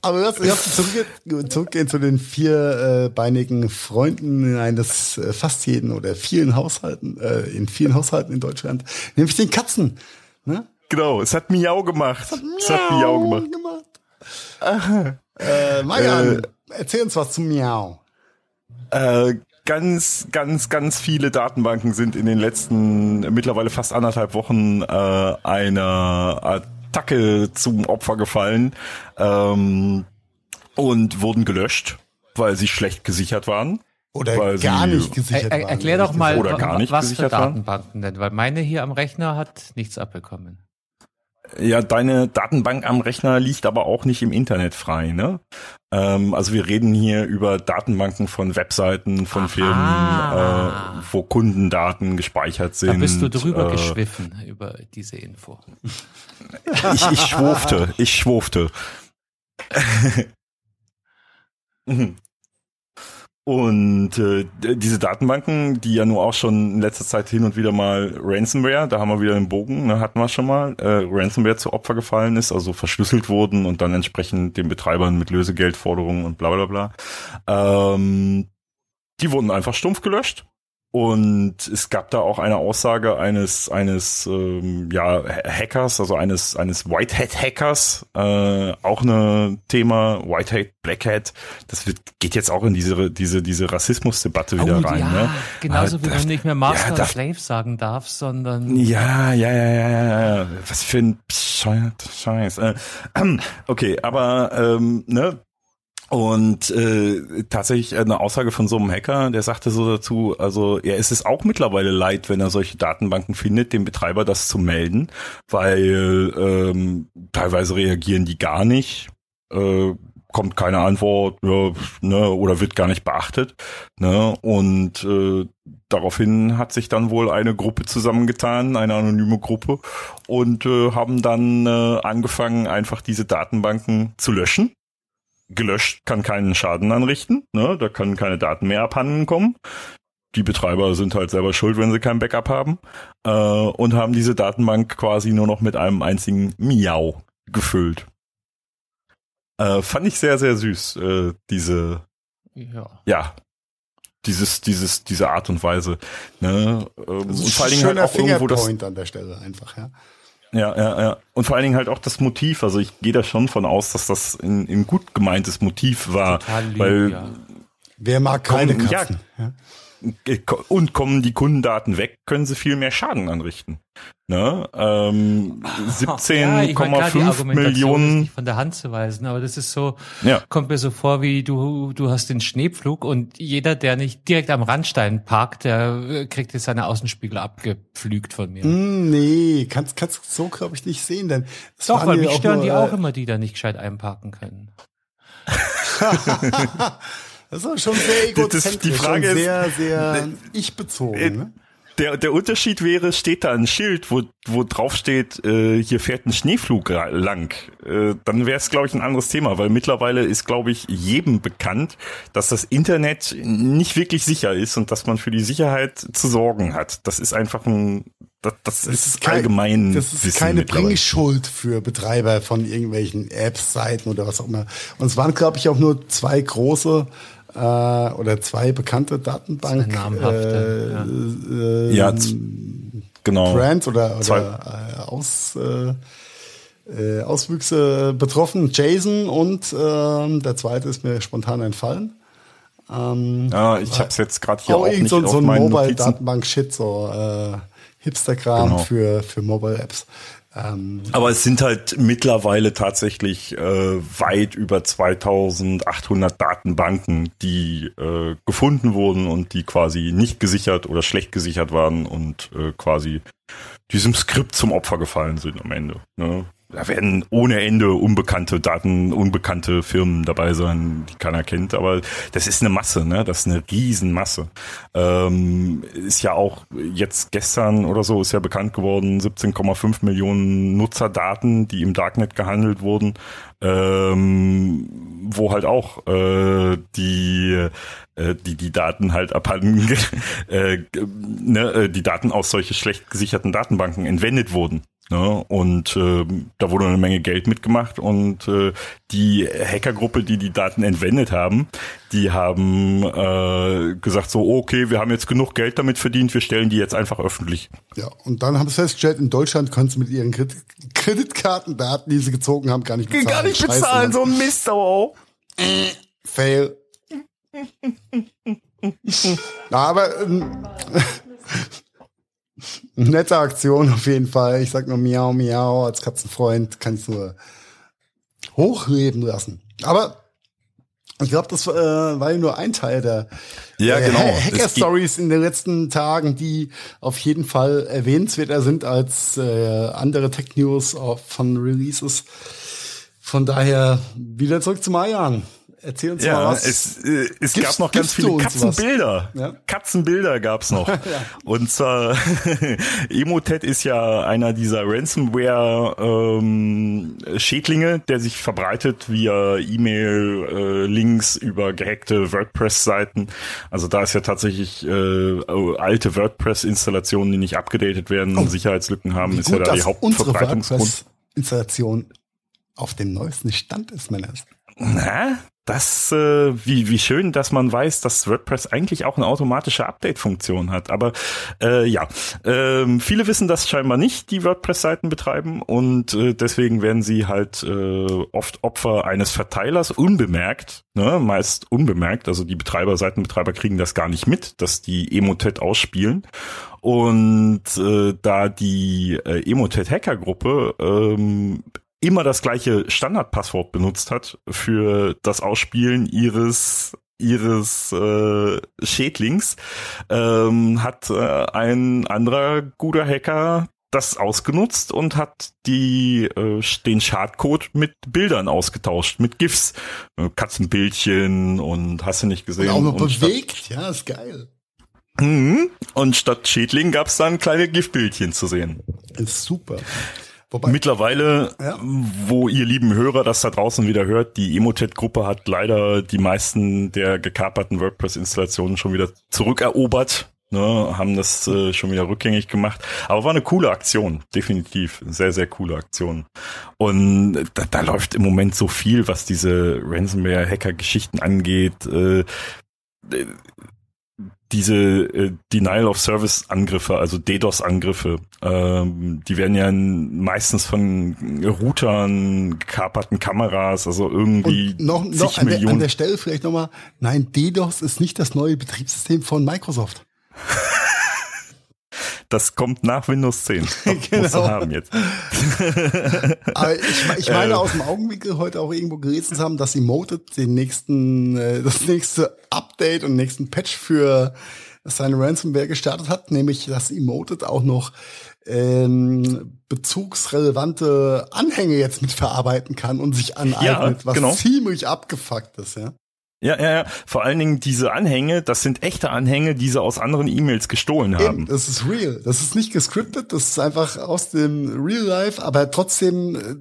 Aber lass, lass zurückgehen, zurückgehen zu den vierbeinigen Freunden eines äh, fast jeden oder vielen Haushalten, äh, in vielen Haushalten in Deutschland, nämlich den Katzen. Ne? Genau, es hat Miau gemacht. Es hat Miau, es hat Miau gemacht. gemacht. Äh, Marian, äh, erzähl uns was zu Miau. Äh, ganz, ganz, ganz viele Datenbanken sind in den letzten mittlerweile fast anderthalb Wochen äh, einer Attacke zum Opfer gefallen ähm, und wurden gelöscht, weil sie schlecht gesichert waren. Oder gar nicht gesichert er, waren. Erklär doch mal, oder gar nicht was für Datenbanken denn, weil meine hier am Rechner hat nichts abbekommen. Ja, deine Datenbank am Rechner liegt aber auch nicht im Internet frei, ne? Ähm, also wir reden hier über Datenbanken von Webseiten, von Aha. Firmen, äh, wo Kundendaten gespeichert sind. Da bist du drüber äh, geschwiffen über diese Info. ich, ich schwurfte, ich schwurfte. Und äh, diese Datenbanken, die ja nur auch schon in letzter Zeit hin und wieder mal Ransomware, da haben wir wieder den Bogen, ne, hatten wir schon mal, äh, Ransomware zu Opfer gefallen ist, also verschlüsselt wurden und dann entsprechend den Betreibern mit Lösegeldforderungen und bla bla bla. Ähm, die wurden einfach stumpf gelöscht und es gab da auch eine Aussage eines eines ähm, ja Hackers, also eines eines Whitehead Hackers, äh, auch eine Thema Whitehead Blackhead. Das wird, geht jetzt auch in diese diese diese Rassismusdebatte wieder oh, rein. Ja, ne? genauso wie man nicht mehr Master ja, darf, Slave sagen darf, sondern ja ja ja ja ja ja. Was für ein Scheiß. Äh, okay, aber ähm, ne und äh, tatsächlich eine Aussage von so einem Hacker, der sagte so dazu, also er ist es auch mittlerweile leid, wenn er solche Datenbanken findet, dem Betreiber das zu melden, weil ähm, teilweise reagieren die gar nicht. Äh, kommt keine Antwort ja, ne, oder wird gar nicht beachtet. Ne? Und äh, daraufhin hat sich dann wohl eine Gruppe zusammengetan, eine anonyme Gruppe, und äh, haben dann äh, angefangen, einfach diese Datenbanken zu löschen. Gelöscht kann keinen Schaden anrichten, ne? da können keine Daten mehr abhanden kommen die Betreiber sind halt selber schuld, wenn sie kein Backup haben äh, und haben diese Datenbank quasi nur noch mit einem einzigen Miau gefüllt. Äh, fand ich sehr, sehr süß, äh, diese, ja. ja, dieses, dieses, diese Art und Weise. Ne? Ähm, und vor allen Dingen halt auch irgendwo das an der Stelle einfach, ja. Ja, ja, ja. Und vor allen Dingen halt auch das Motiv. Also ich gehe da schon von aus, dass das ein, ein gut gemeintes Motiv war. Total lieb, weil ja. Wer mag keine Katzen? Ja, ja und kommen die Kundendaten weg, können sie viel mehr Schaden anrichten. Ne? Ähm, 17,5 ja, Millionen von der Hand zu weisen, aber das ist so, ja. kommt mir so vor, wie du du hast den Schneepflug und jeder, der nicht direkt am Randstein parkt, der äh, kriegt jetzt seine Außenspiegel abgepflügt von mir. Mm, nee, kannst kannst so glaube ich nicht sehen, denn doch, weil mich stören nur, die auch äh, immer, die da nicht gescheit einparken können. Das ist schon sehr egozentrisch. die Frage sehr, ist, sehr ich-bezogen. Äh, ne? Der, der Unterschied wäre, steht da ein Schild, wo, wo drauf steht, äh, hier fährt ein Schneeflug lang. Äh, dann wäre es, glaube ich, ein anderes Thema, weil mittlerweile ist, glaube ich, jedem bekannt, dass das Internet nicht wirklich sicher ist und dass man für die Sicherheit zu sorgen hat. Das ist einfach ein das, das, das ist kein, allgemein. Das ist Wissen keine Bringschuld für Betreiber von irgendwelchen Apps, Seiten oder was auch immer. Und es waren, glaube ich, auch nur zwei große äh, oder zwei bekannte Datenbank äh, äh, ja, genau. Brands oder, oder äh, Aus, äh, äh, Auswüchse betroffen. Jason und äh, der zweite ist mir spontan entfallen. Ähm, ja, ich habe es jetzt gerade hier auch, auch nicht so, so ein Mobile-Datenbank-Shit, so äh, Hipster-Kram genau. für, für Mobile-Apps. Ähm, Aber es sind halt mittlerweile tatsächlich äh, weit über 2800 Datenbanken, die äh, gefunden wurden und die quasi nicht gesichert oder schlecht gesichert waren und äh, quasi diesem Skript zum Opfer gefallen sind am Ende. Ne? Da werden ohne Ende unbekannte Daten, unbekannte Firmen dabei sein, die keiner kennt. Aber das ist eine Masse, ne? Das ist eine Riesenmasse. Ähm, ist ja auch jetzt gestern oder so ist ja bekannt geworden, 17,5 Millionen Nutzerdaten, die im Darknet gehandelt wurden, ähm, wo halt auch äh, die äh, die die Daten halt abhanden äh, ne, äh, die Daten aus solche schlecht gesicherten Datenbanken entwendet wurden. Ne? Und äh, da wurde eine Menge Geld mitgemacht und äh, die Hackergruppe, die die Daten entwendet haben, die haben äh, gesagt so, okay, wir haben jetzt genug Geld damit verdient, wir stellen die jetzt einfach öffentlich. Ja, und dann haben sie festgestellt, in Deutschland können sie mit ihren Kredit Kreditkartendaten, die sie gezogen haben, gar nicht bezahlen. Gar nicht bezahlen, Scheiße, so ein Mist, aber auch. Fail. aber ähm, Nette Aktion auf jeden Fall. Ich sag nur Miau, Miau. Als Katzenfreund kann ich nur hochleben lassen. Aber ich glaube, das äh, war ja nur ein Teil der ja, genau. Hacker-Stories in den letzten Tagen, die auf jeden Fall erwähnenswerter sind als äh, andere Tech-News von Releases. Von daher wieder zurück zu Mayan. Erzähl uns ja, mal was. Es, äh, es gab noch ganz viele Katzenbilder. Ja? Katzenbilder gab's noch. ja. Und zwar Emotet ist ja einer dieser Ransomware-Schädlinge, ähm, der sich verbreitet via E-Mail-Links äh, über gehackte WordPress-Seiten. Also da ist ja tatsächlich äh, alte WordPress-Installationen, die nicht abgedatet werden, oh. Sicherheitslücken haben, ist ja da die Hauptverbreitungsgrund. Installation auf dem neuesten Stand ist, Männers. Na, das, äh, wie, wie schön, dass man weiß, dass WordPress eigentlich auch eine automatische Update-Funktion hat. Aber äh, ja, ähm, viele wissen das scheinbar nicht, die WordPress-Seiten betreiben und äh, deswegen werden sie halt äh, oft Opfer eines Verteilers unbemerkt, ne, meist unbemerkt. Also die Betreiber, Seitenbetreiber kriegen das gar nicht mit, dass die Emotet ausspielen. Und äh, da die äh, Emotet-Hacker-Gruppe ähm, immer das gleiche Standardpasswort benutzt hat für das Ausspielen ihres ihres äh, Schädlings, ähm, hat äh, ein anderer guter Hacker das ausgenutzt und hat die äh, den Schadcode mit Bildern ausgetauscht, mit GIFs, äh, Katzenbildchen und hast du nicht gesehen. Und auch noch und bewegt, statt, ja, ist geil. Mhm. Und statt Schädling gab es dann kleine GIF-Bildchen zu sehen. Ist super. Wobei, Mittlerweile, ja. wo ihr lieben Hörer das da draußen wieder hört, die Emotet-Gruppe hat leider die meisten der gekaperten WordPress-Installationen schon wieder zurückerobert ne, haben das äh, schon wieder rückgängig gemacht. Aber war eine coole Aktion, definitiv. Sehr, sehr coole Aktion. Und da, da läuft im Moment so viel, was diese Ransomware-Hacker-Geschichten angeht. Äh, diese äh, Denial of Service Angriffe, also DDoS Angriffe, ähm, die werden ja meistens von Routern, gekaperten Kameras, also irgendwie Und noch, noch an, der, an der Stelle vielleicht nochmal, nein, DDoS ist nicht das neue Betriebssystem von Microsoft. Das kommt nach Windows 10. genau. Haben jetzt. Aber ich, ich meine äh. aus dem Augenwinkel heute auch irgendwo gelesen zu haben, dass Emoted den nächsten, äh, das nächste Update und nächsten Patch für seine Ransomware gestartet hat, nämlich dass Emoted auch noch ähm, bezugsrelevante Anhänge jetzt mit verarbeiten kann und sich aneignet, ja, was genau. ziemlich abgefuckt ist, ja. Ja, ja, ja. Vor allen Dingen diese Anhänge, das sind echte Anhänge, die sie aus anderen E-Mails gestohlen haben. Eben, das ist real. Das ist nicht gescriptet, das ist einfach aus dem Real Life, aber trotzdem äh,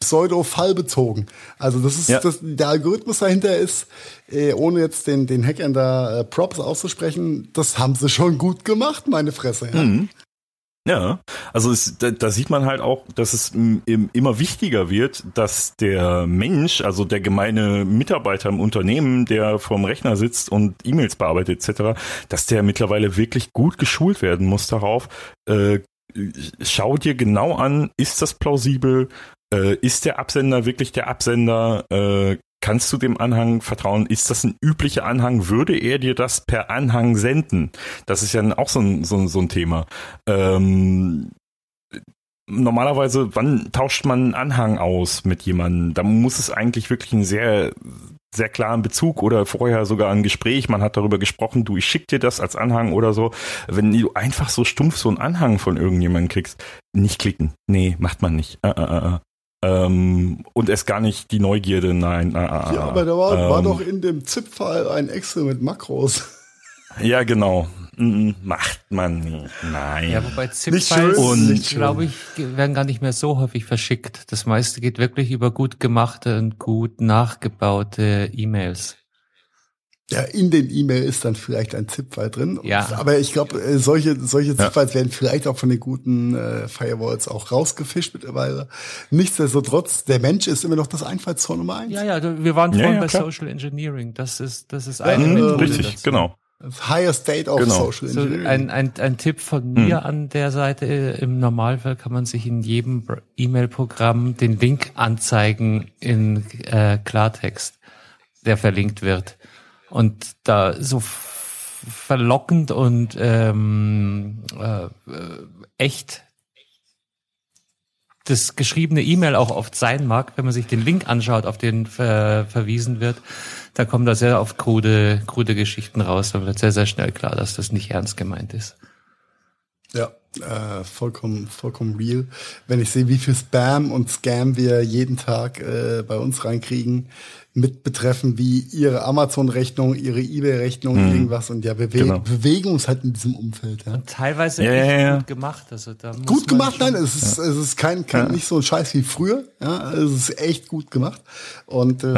pseudo-fallbezogen. Also das ist, ja. das, der Algorithmus dahinter ist, äh, ohne jetzt den, den Hackern da äh, Props auszusprechen, das haben sie schon gut gemacht, meine Fresse. Ja. Mhm. Ja, also es, da, da sieht man halt auch, dass es im, immer wichtiger wird, dass der Mensch, also der gemeine Mitarbeiter im Unternehmen, der vorm Rechner sitzt und E-Mails bearbeitet etc., dass der mittlerweile wirklich gut geschult werden muss darauf. Äh, schau dir genau an, ist das plausibel? Äh, ist der Absender wirklich der Absender? Äh, Kannst du dem Anhang vertrauen? Ist das ein üblicher Anhang? Würde er dir das per Anhang senden? Das ist ja auch so ein, so, so ein Thema. Ähm, normalerweise, wann tauscht man einen Anhang aus mit jemandem? Da muss es eigentlich wirklich einen sehr, sehr klaren Bezug oder vorher sogar ein Gespräch. Man hat darüber gesprochen, du, ich schick dir das als Anhang oder so. Wenn du einfach so stumpf so einen Anhang von irgendjemandem kriegst, nicht klicken. Nee, macht man nicht. Uh, uh, uh. Ähm, und es gar nicht die Neugierde, nein. Ah, ja, aber da war, ähm, war doch in dem ZIP-File ein Excel mit Makros. Ja, genau. Macht man nicht. Nein. Ja, wobei ZIP-Files, glaube ich, werden gar nicht mehr so häufig verschickt. Das meiste geht wirklich über gut gemachte und gut nachgebaute E-Mails. Ja, in den E-Mail ist dann vielleicht ein ZIP-File drin. Ja. Aber ich glaube, äh, solche, solche ZIP-Files ja. werden vielleicht auch von den guten äh, Firewalls auch rausgefischt mittlerweile. Nichtsdestotrotz, der Mensch ist immer noch das Einfallstor Nummer eins. Ja, ja, wir waren vorhin ja, bei klar. Social Engineering. Das ist, das ist eine ja, Methode Richtig, dazu. genau. Higher State of genau. Social Engineering. So ein, ein, ein Tipp von mir hm. an der Seite. Im Normalfall kann man sich in jedem E-Mail-Programm den Link anzeigen in äh, Klartext, der verlinkt wird und da so verlockend und ähm, äh, äh, echt das geschriebene E-Mail auch oft sein mag, wenn man sich den Link anschaut, auf den ver verwiesen wird, da kommen da sehr oft krude, krude Geschichten raus. Da wird sehr, sehr schnell klar, dass das nicht ernst gemeint ist. Ja, äh, vollkommen, vollkommen real. Wenn ich sehe, wie viel Spam und Scam wir jeden Tag äh, bei uns reinkriegen, mit betreffen wie ihre Amazon-Rechnung, ihre eBay-Rechnung, hm. irgendwas. Und ja, wir genau. bewegen uns halt in diesem Umfeld. Ja. Und teilweise ja, echt ja, ja. gut gemacht. Also da gut gemacht, nein, es ist, es ist kein, kein nicht so ein Scheiß wie früher. Ja, es ist echt gut gemacht. Und äh,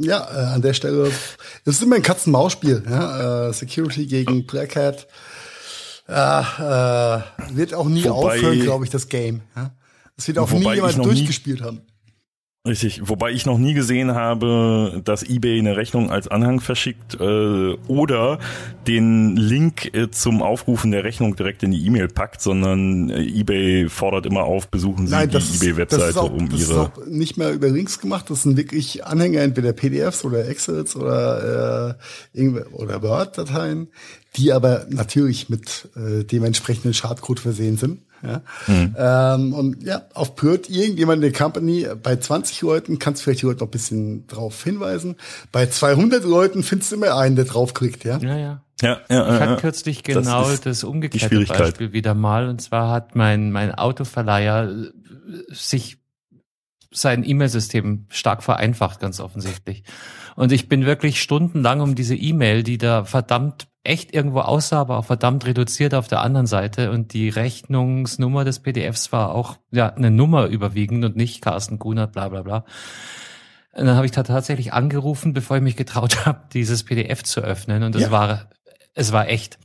ja, äh, an der Stelle, es ist immer ein Katz-Maus-Spiel. Ja? Äh, Security gegen Black Hat. Äh, äh, wird auch nie Wobei, aufhören, glaube ich, das Game. Ja? Es wird auch nie jemand durchgespielt nie, haben. Richtig, wobei ich noch nie gesehen habe, dass eBay eine Rechnung als Anhang verschickt äh, oder den Link äh, zum Aufrufen der Rechnung direkt in die E-Mail packt, sondern äh, eBay fordert immer auf, besuchen Sie Nein, die eBay-Webseite um das ihre. Das ist auch nicht mehr über Links gemacht, das sind wirklich Anhänger, entweder PDFs oder Excels oder äh, oder Word-Dateien, die aber natürlich mit äh, dementsprechenden Schadcode versehen sind. Ja? Mhm. Ähm, und ja, auf Pert, irgendjemand in der Company, bei 20 Leuten kannst du vielleicht die Leute noch ein bisschen drauf hinweisen. Bei 200 Leuten findest du immer einen, der draufklickt, ja? Ja, ja. Ja, ja, ich hatte kürzlich genau das, das umgekehrte Beispiel wieder mal. Und zwar hat mein, mein Autoverleiher äh, sich sein E-Mail-System stark vereinfacht, ganz offensichtlich. Und ich bin wirklich stundenlang um diese E-Mail, die da verdammt echt irgendwo aussah, aber auch verdammt reduziert auf der anderen Seite. Und die Rechnungsnummer des PDFs war auch ja eine Nummer überwiegend und nicht Carsten Kunert, bla bla bla. Und dann habe ich da tatsächlich angerufen, bevor ich mich getraut habe, dieses PDF zu öffnen. Und es ja. war, es war echt.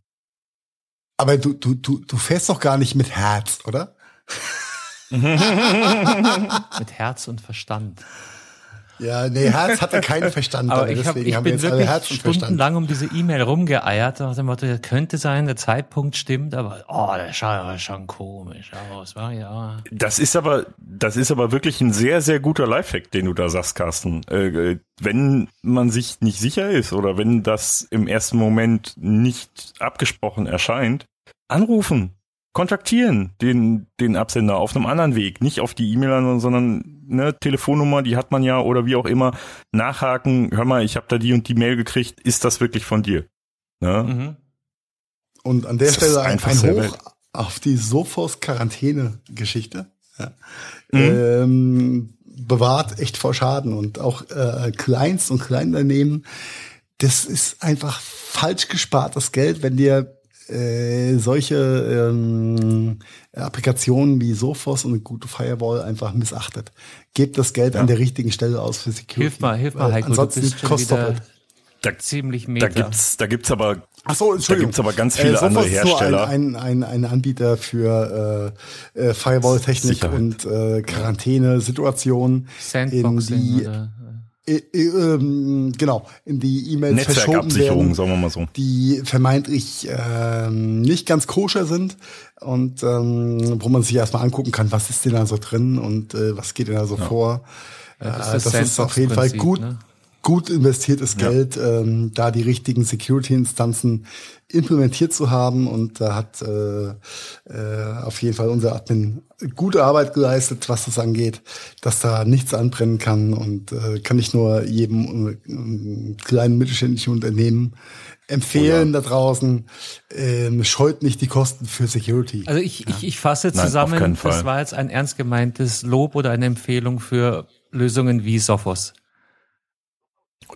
Aber du, du, du, du fährst doch gar nicht mit Herz, oder? mit Herz und Verstand. Ja, nee, Herz hatte keinen Verstand. Aber ich, hab, ich haben bin wirklich stundenlang um diese E-Mail rumgeeiert. Nach dem Motto, könnte sein, der Zeitpunkt stimmt, aber oh, der schaut aber schon komisch aus. War ja. Das ist aber, das ist aber wirklich ein sehr, sehr guter Lifehack, den du da sagst, Carsten. Äh, äh, wenn man sich nicht sicher ist oder wenn das im ersten Moment nicht abgesprochen erscheint, anrufen kontaktieren, den, den Absender auf einem anderen Weg, nicht auf die E-Mail, sondern eine Telefonnummer, die hat man ja oder wie auch immer, nachhaken, hör mal, ich habe da die und die Mail gekriegt, ist das wirklich von dir? Ne? Mhm. Und an der das Stelle ein, ein Hoch Welt. auf die Sophos-Quarantäne-Geschichte. Ja. Mhm. Ähm, bewahrt echt vor Schaden und auch äh, Kleinst- und Kleinunternehmen, das ist einfach falsch gespartes Geld, wenn dir äh, solche ähm, Applikationen wie Sophos und eine gute Firewall einfach missachtet. Gebt das Geld ja. an der richtigen Stelle aus für Security. Hilf mal, hilf mal, Heiko, ansonsten du bist kostet doppelt. Da, ziemlich meta. Da gibt's, da gibt's aber, Ach so, da gibt's aber ganz viele äh, andere Hersteller. Ein, ein, ein, ein Anbieter für äh, äh, Firewall-Technik und äh, Quarantäne-Situationen, in die oder? Äh, äh, genau, in die E-Mails verschoben werden, sagen wir mal so. die vermeintlich äh, nicht ganz koscher sind und ähm, wo man sich erstmal angucken kann, was ist denn da so drin und äh, was geht denn da so ja. vor. Ja, das, ist, das ist auf jeden Fall gut, ne? Gut investiertes ja. Geld, ähm, da die richtigen Security-Instanzen implementiert zu haben. Und da hat äh, äh, auf jeden Fall unser Admin gute Arbeit geleistet, was das angeht, dass da nichts anbrennen kann und äh, kann ich nur jedem äh, kleinen mittelständischen Unternehmen empfehlen oh ja. da draußen, ähm, scheut nicht die Kosten für Security. Also ich, ja. ich, ich fasse zusammen, Nein, das war jetzt ein ernst gemeintes Lob oder eine Empfehlung für Lösungen wie Sophos.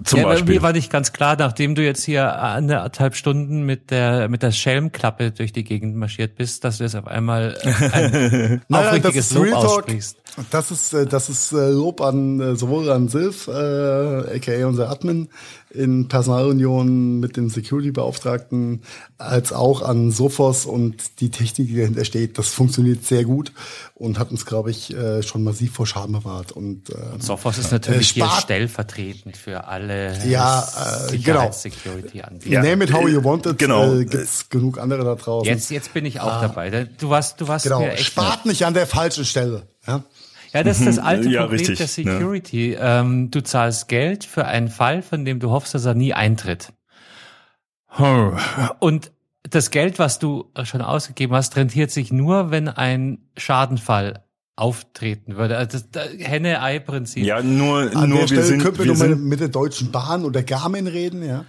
Zum ja, Beispiel. Mir war nicht ganz klar, nachdem du jetzt hier anderthalb Stunden mit der mit der Schelmklappe durch die Gegend marschiert bist, dass du jetzt auf einmal ein aufrichtiges Lob aussprichst. Das ist äh, das ist äh, Lob an äh, sowohl an Silv, äh, aka unser Admin, in Personalunion mit dem Security-Beauftragten als auch an Sophos und die Technik, die dahinter steht. Das funktioniert sehr gut und hat uns, glaube ich, äh, schon massiv vor Schaden bewahrt. Und, äh, und Sophos ist natürlich äh, hier stellvertretend für alle ja, äh, genau. Security-Anbieter. Ja, Name it how you want it. Genau. Äh, gibt's genug andere da draußen. Jetzt, jetzt bin ich auch ah. dabei. Du warst, du warst genau. mir echt Spart nicht an der falschen Stelle. Ja? Ja, das ist das mhm. alte ja, Problem richtig, der Security. Ja. Ähm, du zahlst Geld für einen Fall, von dem du hoffst, dass er nie eintritt. Und das Geld, was du schon ausgegeben hast, rentiert sich nur, wenn ein Schadenfall auftreten würde. Also das Henne-Ei-Prinzip. Ja, nur, An nur der wir sind, können wir, wir sind, mit der Deutschen Bahn oder Garmin reden, ja.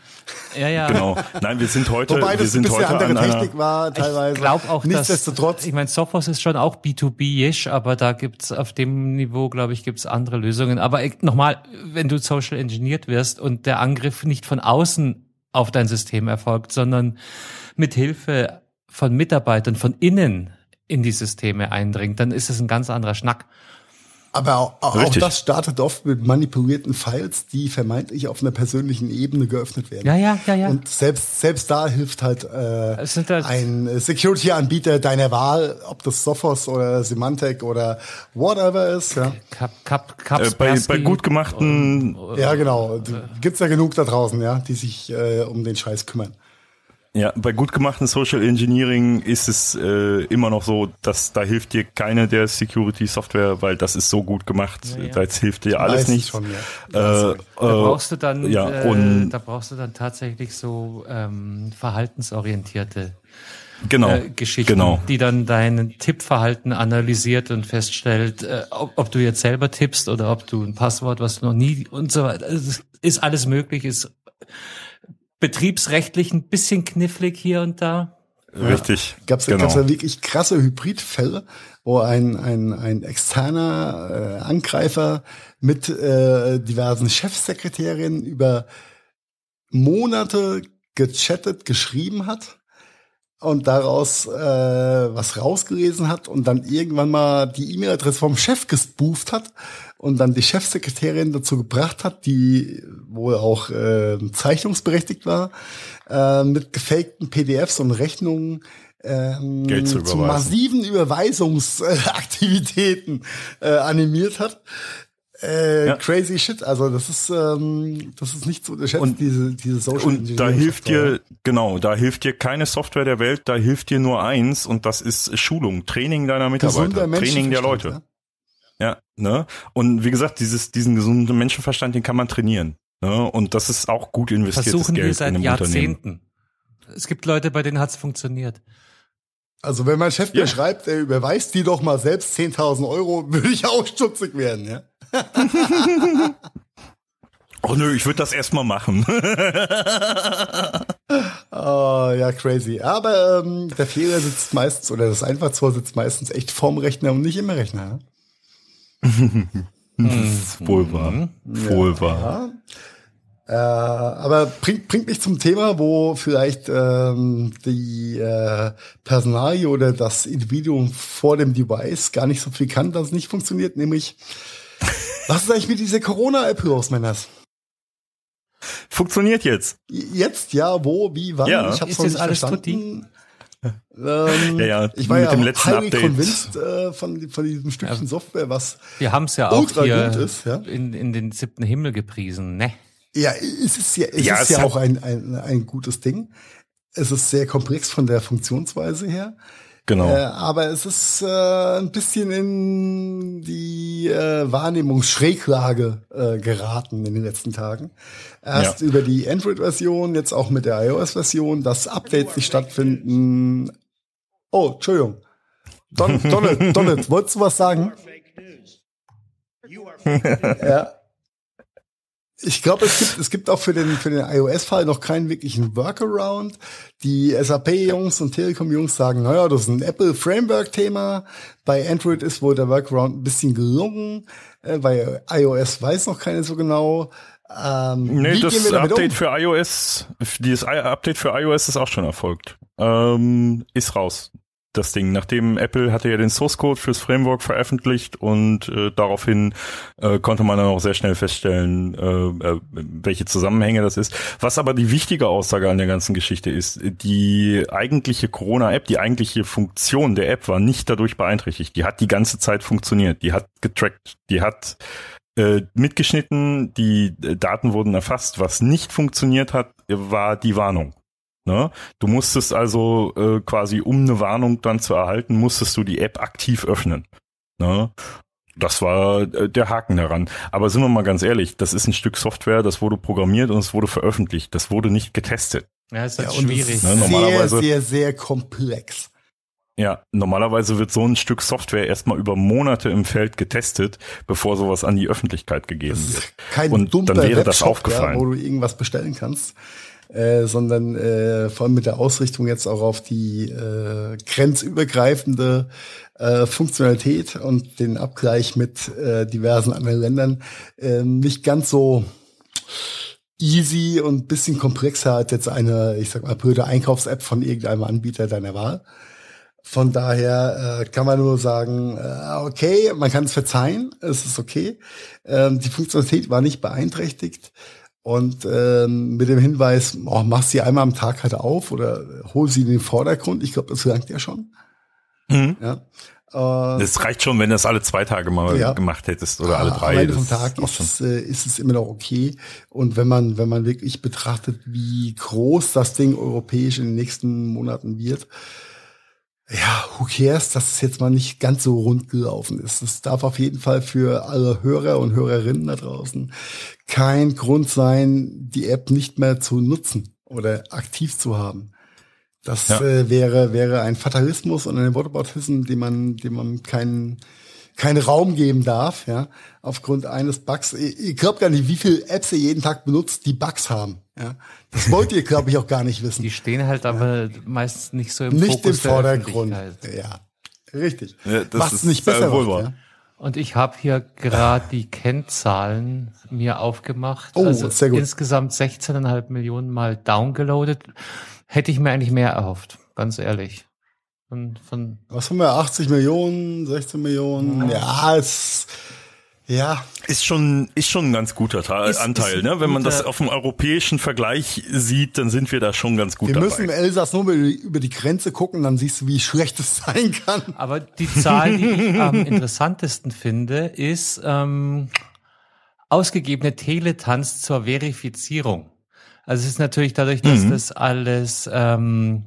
Ja, ja. Genau. Nein, wir sind heute, Wobei das wir sind ein heute andere Technik war teilweise. Ich glaube auch, Nichtsdestotrotz. Dass, ich meine, Sophos ist schon auch B2B-ish, aber da gibt's auf dem Niveau, glaube ich, gibt's andere Lösungen. Aber nochmal, wenn du social engineert wirst und der Angriff nicht von außen auf dein System erfolgt, sondern mit Hilfe von Mitarbeitern von innen in die Systeme eindringt, dann ist es ein ganz anderer Schnack. Aber auch, auch das startet oft mit manipulierten Files, die vermeintlich auf einer persönlichen Ebene geöffnet werden. Ja, ja, ja, ja. Und selbst, selbst da hilft halt, äh, halt ein Security-Anbieter deiner Wahl, ob das Sophos oder Symantec oder whatever ist. Ja. Kap, Kap, Kap, äh, bei, bei gut gemachten. ja, genau. Gibt's ja genug da draußen, ja, die sich äh, um den Scheiß kümmern. Ja, bei gut gemachten Social Engineering ist es äh, immer noch so, dass da hilft dir keine der Security Software, weil das ist so gut gemacht, ja, ja. da hilft dir alles nicht. Schon, ja. äh, da brauchst du dann, ja, äh, und da brauchst du dann tatsächlich so ähm, verhaltensorientierte genau, äh, Geschichten, genau. die dann dein Tippverhalten analysiert und feststellt, äh, ob, ob, du jetzt selber tippst oder ob du ein Passwort, was du noch nie und so weiter. Also, ist alles möglich, ist betriebsrechtlich ein bisschen knifflig hier und da. Richtig. Ja, gab's, genau. gab's da wirklich krasse Hybridfälle, wo ein, ein, ein externer äh, Angreifer mit äh, diversen Chefsekretärinnen über Monate gechattet, geschrieben hat und daraus äh, was rausgelesen hat und dann irgendwann mal die E-Mail-Adresse vom Chef gespooft hat und dann die Chefsekretärin dazu gebracht hat, die wohl auch äh, zeichnungsberechtigt war, äh, mit gefakten PDFs und Rechnungen ähm, Geld zu, zu massiven Überweisungsaktivitäten äh, animiert hat. Äh, ja. Crazy shit. Also das ist ähm, das ist nicht so unterschätzt, und, diese diese Social Und da hilft dir genau, da hilft dir keine Software der Welt, da hilft dir nur eins und das ist Schulung, Training deiner Mitarbeiter, Training der Leute. Ja? ja, ne? Und wie gesagt, dieses diesen gesunden Menschenverstand, den kann man trainieren. Ne? Und das ist auch gut investiertes Versuchen Geld wir seit in einem Jahrzehnten. Es gibt Leute, bei denen hat's funktioniert. Also wenn mein Chef ja. mir schreibt, er überweist die doch mal selbst 10.000 Euro, würde ich auch stutzig werden, ja. oh nö, ich würde das erstmal machen. oh, ja, crazy. Aber ähm, der Fehler sitzt meistens, oder das Einfallstor sitzt meistens echt vorm Rechner und nicht im Rechner. hm. Wohl wahr. Wohl wahr. Ja. Äh, aber bringt, bringt mich zum Thema, wo vielleicht ähm, die äh, Personalie oder das Individuum vor dem Device gar nicht so viel kann, dass es nicht funktioniert, nämlich was ist eigentlich mit dieser Corona-App los, Männers? Funktioniert jetzt. Jetzt, ja, wo, wie, wann? Ja. Ich hab's ist noch nicht alles verstanden. Ähm, ja, ja, ich war mit ja dem letzten Update. convinced äh, von, von diesem Stückchen ja. Software, was Wir haben es ja auch hier ist, ja? In, in den siebten Himmel gepriesen, ne? Ja, es ist ja, es ja, ist es ja auch ein, ein, ein gutes Ding. Es ist sehr komplex von der Funktionsweise her. Genau. Äh, aber es ist äh, ein bisschen in die äh, Wahrnehmungsschräglage äh, geraten in den letzten Tagen. Erst ja. über die Android-Version, jetzt auch mit der iOS-Version, dass Updates nicht stattfinden. Oh, Entschuldigung. Don, Donald, Donald, wolltest du was sagen? ja. Ich glaube, es gibt, es gibt auch für den, für den iOS-Fall noch keinen wirklichen Workaround. Die SAP-Jungs und Telekom-Jungs sagen, naja, das ist ein Apple-Framework-Thema. Bei Android ist wohl der Workaround ein bisschen gelungen. Äh, bei iOS weiß noch keiner so genau. Ähm, nee, das Update um? für iOS, dieses Update für iOS ist auch schon erfolgt. Ähm, ist raus das Ding. Nachdem Apple hatte ja den Source Code fürs Framework veröffentlicht und äh, daraufhin äh, konnte man dann auch sehr schnell feststellen, äh, äh, welche Zusammenhänge das ist. Was aber die wichtige Aussage an der ganzen Geschichte ist, die eigentliche Corona-App, die eigentliche Funktion der App war nicht dadurch beeinträchtigt. Die hat die ganze Zeit funktioniert. Die hat getrackt. Die hat äh, mitgeschnitten, die Daten wurden erfasst. Was nicht funktioniert hat, war die Warnung. Ne? Du musstest also äh, quasi, um eine Warnung dann zu erhalten, musstest du die App aktiv öffnen. Ne? Das war äh, der Haken daran. Aber sind wir mal ganz ehrlich, das ist ein Stück Software, das wurde programmiert und es wurde veröffentlicht. Das wurde nicht getestet. Ja, ist halt ja, schwierig. Ne, normalerweise, sehr, sehr, sehr komplex. Ja, normalerweise wird so ein Stück Software erstmal über Monate im Feld getestet, bevor sowas an die Öffentlichkeit gegeben wird. Kein und dann wäre das aufgefallen. Ja, wo du irgendwas bestellen kannst äh, sondern äh, vor allem mit der Ausrichtung jetzt auch auf die äh, grenzübergreifende äh, Funktionalität und den Abgleich mit äh, diversen anderen Ländern äh, nicht ganz so easy und bisschen komplexer als jetzt eine, ich sag mal, blöde Einkaufs-App von irgendeinem Anbieter deiner Wahl. Von daher äh, kann man nur sagen, äh, okay, man kann es verzeihen, es ist okay. Ähm, die Funktionalität war nicht beeinträchtigt. Und ähm, mit dem Hinweis, oh, mach sie einmal am Tag halt auf oder hol sie in den Vordergrund. Ich glaube, das langt ja schon. Mhm. Ja. Äh, das reicht schon, wenn du das alle zwei Tage mal ja. gemacht hättest oder alle drei. Am Ende vom Tag ist, ist, äh, ist es immer noch okay. Und wenn man, wenn man wirklich betrachtet, wie groß das Ding europäisch in den nächsten Monaten wird, ja, who cares, dass es jetzt mal nicht ganz so rund gelaufen ist. Es darf auf jeden Fall für alle Hörer und Hörerinnen da draußen kein Grund sein, die App nicht mehr zu nutzen oder aktiv zu haben. Das ja. äh, wäre, wäre ein Fatalismus und ein Whataboutism, dem man, dem man keinen, keinen Raum geben darf, ja, aufgrund eines Bugs. Ich, ich glaube gar nicht, wie viele Apps ihr jeden Tag benutzt, die Bugs haben. Ja, das wollt ihr, glaube ich, auch gar nicht wissen. Die stehen halt aber meistens nicht so im nicht Fokus im Vordergrund. Ja, richtig. Ja, das Macht's ist nicht besser. Wohl. Ja? Und ich habe hier gerade die Kennzahlen mir aufgemacht. Oh, also sehr gut. insgesamt 16,5 Millionen Mal downgeloadet. Hätte ich mir eigentlich mehr erhofft, ganz ehrlich. Von, von Was haben wir? 80 Millionen, 16 Millionen? Ja, ja es ja. Ist schon, ist schon ein ganz guter Teil, ist, Anteil, ist ne? Wenn man das auf dem europäischen Vergleich sieht, dann sind wir da schon ganz gut wir dabei. Wir müssen im Elsass nur über die Grenze gucken, dann siehst du, wie schlecht es sein kann. Aber die Zahl, die ich am interessantesten finde, ist ähm, ausgegebene Teletanz zur Verifizierung. Also es ist natürlich dadurch, dass mhm. das alles ähm,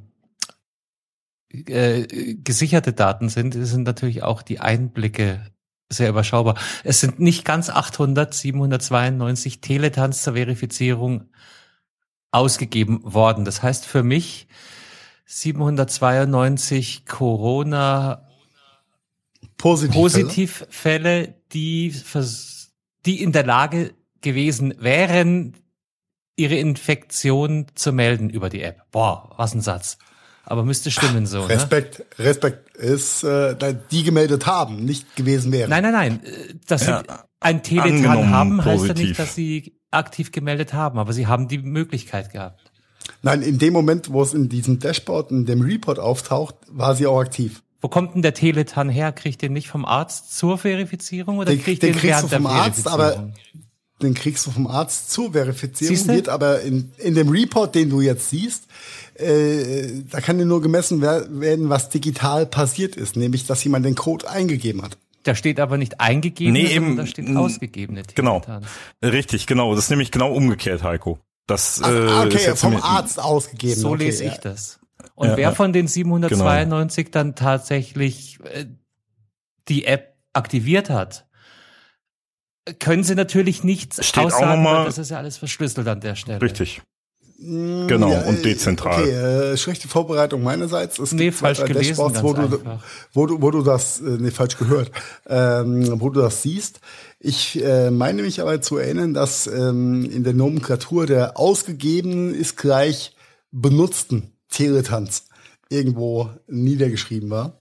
äh, gesicherte Daten sind, sind natürlich auch die Einblicke sehr überschaubar. Es sind nicht ganz 800, 792 Teletans zur Verifizierung ausgegeben worden. Das heißt für mich 792 Corona Positivfälle, Positivfälle die, die in der Lage gewesen wären, ihre Infektion zu melden über die App. Boah, was ein Satz aber müsste stimmen so. Ne? Respekt, ne? Respekt ist, äh, die gemeldet haben, nicht gewesen wären. Nein, nein, nein. Dass ja, sie ein Teletan haben, heißt ja nicht, dass sie aktiv gemeldet haben, aber sie haben die Möglichkeit gehabt. Nein, in dem Moment, wo es in diesem Dashboard, in dem Report auftaucht, war sie auch aktiv. Wo kommt denn der Teletan her? Kriegt den nicht vom Arzt zur Verifizierung oder den, kriegt den, den kriegst du vom Arzt, aber den kriegst du vom Arzt zur Verifizierung, wird aber in, in dem Report, den du jetzt siehst, äh, da kann nur gemessen werden, was digital passiert ist, nämlich dass jemand den Code eingegeben hat. Da steht aber nicht eingegeben, nee, eben, da steht ausgegebene Genau, richtig, genau. Das ist nämlich genau umgekehrt, Heiko. Das, Ach, äh, okay, vom Arzt ausgegeben. So okay, lese ich das. Und ja, wer von den 792 genau. dann tatsächlich äh, die App aktiviert hat, können sie natürlich nicht Steht aussagen, auch mal, das ist ja alles verschlüsselt an der Stelle. Richtig. Genau, ja, und dezentral. Okay, äh, schlechte Vorbereitung meinerseits. Es nee, falsch gelesen, Dashboards, wo du, wo, du, wo du das, äh, nee, falsch gehört, ähm, wo du das siehst. Ich äh, meine mich aber zu erinnern, dass ähm, in der Nomenklatur der ausgegebenen ist gleich benutzten Teletanz irgendwo niedergeschrieben war.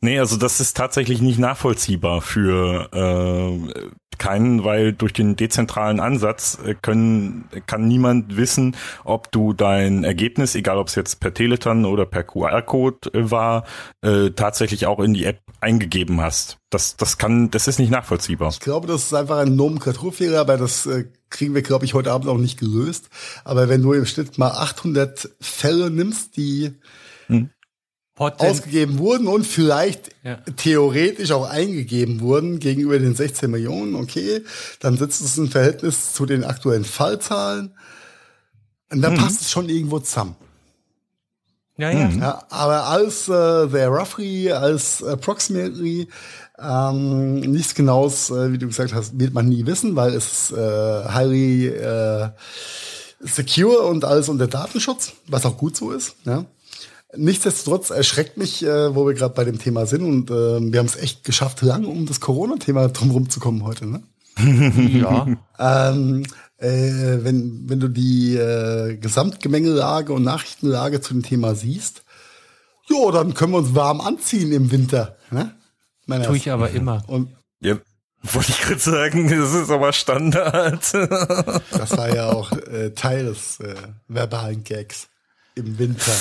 Nee, also das ist tatsächlich nicht nachvollziehbar für äh, keinen, weil durch den dezentralen Ansatz äh, können, kann niemand wissen, ob du dein Ergebnis, egal ob es jetzt per Teleton oder per QR-Code äh, war, äh, tatsächlich auch in die App eingegeben hast. Das, das kann, das ist nicht nachvollziehbar. Ich glaube, das ist einfach ein Nomenklaturfehler, aber das äh, kriegen wir, glaube ich, heute Abend auch nicht gelöst. Aber wenn du im Schnitt mal 800 Fälle nimmst, die hm. Potent ausgegeben wurden und vielleicht ja. theoretisch auch eingegeben wurden gegenüber den 16 Millionen, okay, dann setzt es ein Verhältnis zu den aktuellen Fallzahlen und dann mhm. passt es schon irgendwo zusammen. Ja, ja. Mhm. ja aber als äh, there roughly, als approximately, ähm, nichts genaues, äh, wie du gesagt hast, wird man nie wissen, weil es äh, highly äh, secure und alles unter Datenschutz, was auch gut so ist. Ja. Nichtsdestotrotz erschreckt mich, äh, wo wir gerade bei dem Thema sind und äh, wir haben es echt geschafft, lang um das Corona-Thema drumherum zu kommen heute, ne? ja. ähm, äh, wenn, wenn du die äh, Gesamtgemengelage und Nachrichtenlage zu dem Thema siehst, jo, dann können wir uns warm anziehen im Winter. Ne? Meine Tue ich aber immer. Und ja, wollte ich gerade sagen, das ist aber Standard. das war ja auch äh, Teil des äh, verbalen Gags im Winter.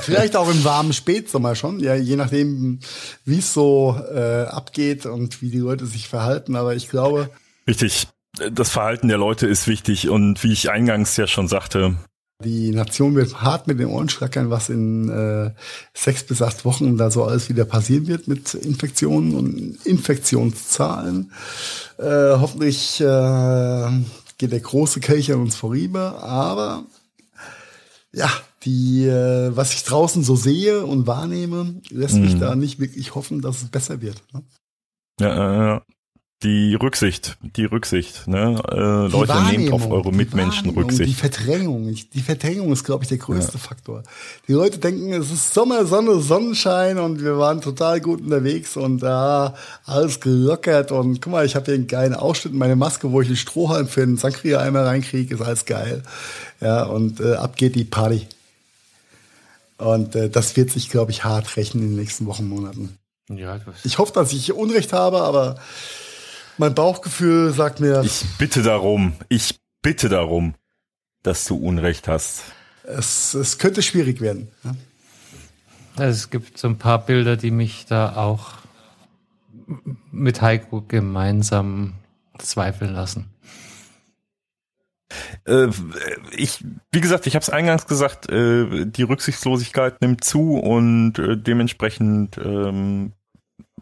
Vielleicht auch im warmen Spätsommer schon, ja, je nachdem, wie es so äh, abgeht und wie die Leute sich verhalten. Aber ich glaube. Richtig. Das Verhalten der Leute ist wichtig und wie ich eingangs ja schon sagte. Die Nation wird hart mit den Ohren schlackern, was in äh, sechs bis acht Wochen da so alles wieder passieren wird mit Infektionen und Infektionszahlen. Äh, hoffentlich äh, geht der große Kelch an uns vorüber, aber ja, die, äh, was ich draußen so sehe und wahrnehme, lässt mhm. mich da nicht wirklich hoffen, dass es besser wird. Ne? Ja, ja, ja. die Rücksicht, die Rücksicht, ne? Äh, Leute, nehmt auf eure Mitmenschen Rücksicht. Die Verdrängung, die Verdrängung ist, glaube ich, der größte ja. Faktor. Die Leute denken, es ist Sommer, Sonne, Sonnenschein und wir waren total gut unterwegs und da äh, alles gelockert und guck mal, ich habe hier einen geilen Ausschnitt in meine Maske, wo ich den Strohhalm für einen Sangria einmal reinkriege, ist alles geil. Ja, und äh, ab geht die Party. Und äh, das wird sich, glaube ich, hart rächen in den nächsten Wochen, Monaten. Ja, ich hoffe, dass ich Unrecht habe, aber mein Bauchgefühl sagt mir. Ich bitte darum, ich bitte darum, dass du Unrecht hast. Es, es könnte schwierig werden. Ja? Es gibt so ein paar Bilder, die mich da auch mit Heiko gemeinsam zweifeln lassen. Äh, ich, wie gesagt, ich habe es eingangs gesagt, äh, die Rücksichtslosigkeit nimmt zu und äh, dementsprechend ähm,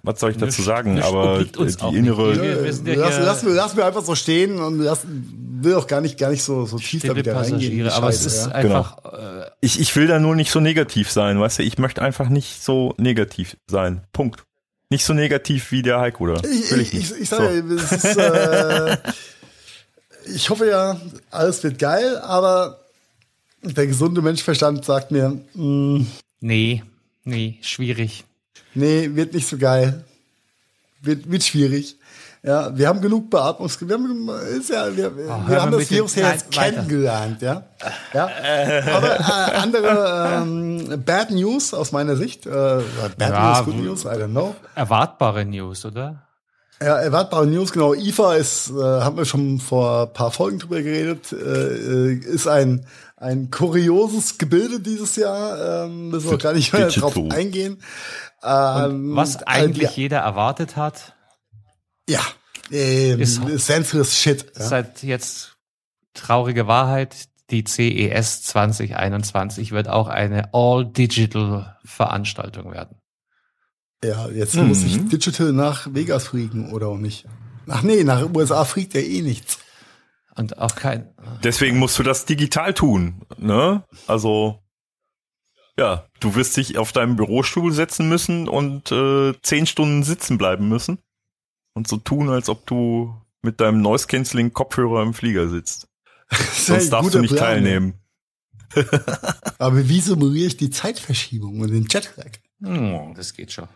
was soll ich dazu sagen? Nicht, Aber die innere. Wir, wir ja lass, lass, lass mir einfach so stehen und lass, will auch gar nicht, gar nicht so, so tief damit reingehen. Aber Scheiße, es ist ja. einfach. Genau. Äh, ich, ich will da nur nicht so negativ sein, weißt du? Ich möchte einfach nicht so negativ sein. Punkt. Nicht so negativ wie der Heiko, oder? Ich, ich, ich, ich sage, so. es ist, äh, ich hoffe ja, alles wird geil, aber der gesunde Menschverstand sagt mir, mh, mm, nee, nee, schwierig. Nee, wird nicht so geil. Wird, wird schwierig. Ja, wir haben genug Beatmungs... Wir haben, ist ja, wir, oh, wir haben das Virus ja jetzt kennengelernt, ja. ja. Aber äh, andere ähm, Bad News aus meiner Sicht. Äh, bad ja, News, Good News, I don't know. Erwartbare News, oder? Ja, erwartbare News, genau. IFA ist, äh, haben wir schon vor ein paar Folgen drüber geredet, äh, ist ein, ein kurioses Gebilde dieses Jahr. Ähm, müssen wir gar nicht mehr drauf eingehen. Ähm, was äh, eigentlich äh, jeder erwartet hat. Ja, ähm, ist senseless Shit. Ja. Seit jetzt traurige Wahrheit. Die CES 2021 wird auch eine All-Digital-Veranstaltung werden. Ja, jetzt mhm. muss ich Digital nach Vegas fliegen oder auch nicht. Ach nee, nach USA fliegt ja eh nichts. Und auch kein. Deswegen musst du das digital tun, ne? Also ja, du wirst dich auf deinem Bürostuhl setzen müssen und äh, zehn Stunden sitzen bleiben müssen und so tun, als ob du mit deinem Noise Cancelling Kopfhörer im Flieger sitzt. Sonst darfst du nicht Plan, teilnehmen. Aber wie simuliere ich die Zeitverschiebung und den Jetlag? Oh, das geht schon.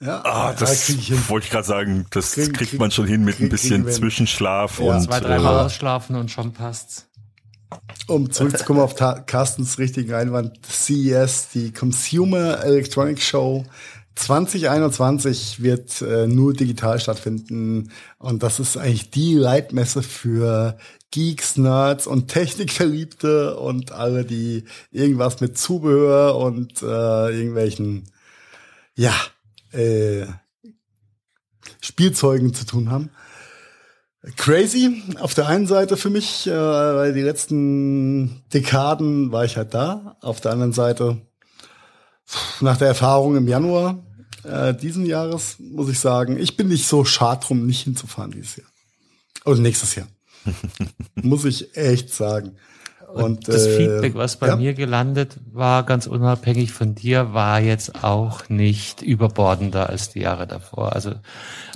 Ja, ah, das ja, wollte ich gerade sagen, das krieg, kriegt man schon hin mit krieg, ein bisschen Zwischenschlaf ja. und zwei, dreimal äh, ausschlafen und schon passt's. Um zurückzukommen auf Carstens richtigen Einwand, CES, die Consumer Electronic Show 2021 wird äh, nur digital stattfinden und das ist eigentlich die Leitmesse für Geeks, Nerds und Technikverliebte und alle, die irgendwas mit Zubehör und äh, irgendwelchen, ja, äh, Spielzeugen zu tun haben crazy auf der einen Seite für mich, äh, weil die letzten Dekaden war ich halt da. Auf der anderen Seite, nach der Erfahrung im Januar äh, diesen Jahres, muss ich sagen, ich bin nicht so schad drum, nicht hinzufahren dieses Jahr. Oder nächstes Jahr. muss ich echt sagen. Und, das äh, Feedback, was bei ja. mir gelandet war, ganz unabhängig von dir, war jetzt auch nicht überbordender als die Jahre davor. Also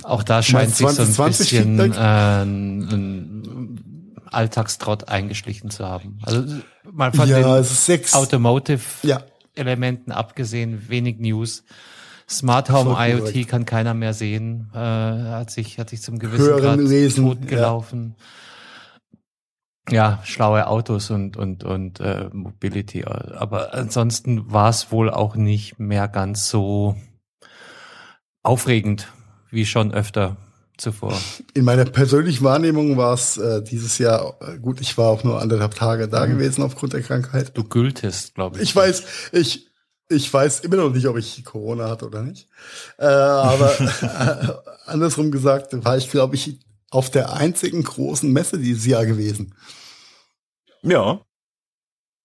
auch da scheint sich so ein bisschen äh, ein Alltagstrott eingeschlichen zu haben. Also mal von ja, den Automotive-Elementen ja. abgesehen, wenig News. Smart Home IoT korrekt. kann keiner mehr sehen. Äh, hat sich hat sich zum gewissen Hören, Grad lesen, tot gelaufen. Ja ja, schlaue Autos und und und äh, Mobility. Aber ansonsten war es wohl auch nicht mehr ganz so aufregend wie schon öfter zuvor. In meiner persönlichen Wahrnehmung war es äh, dieses Jahr äh, gut. Ich war auch nur anderthalb Tage da mhm. gewesen aufgrund der Krankheit. Du gültest, glaube ich. Ich weiß, ich ich weiß immer noch nicht, ob ich Corona hatte oder nicht. Äh, aber äh, andersrum gesagt, war ich, glaube ich, auf der einzigen großen Messe dieses Jahr gewesen. Ja.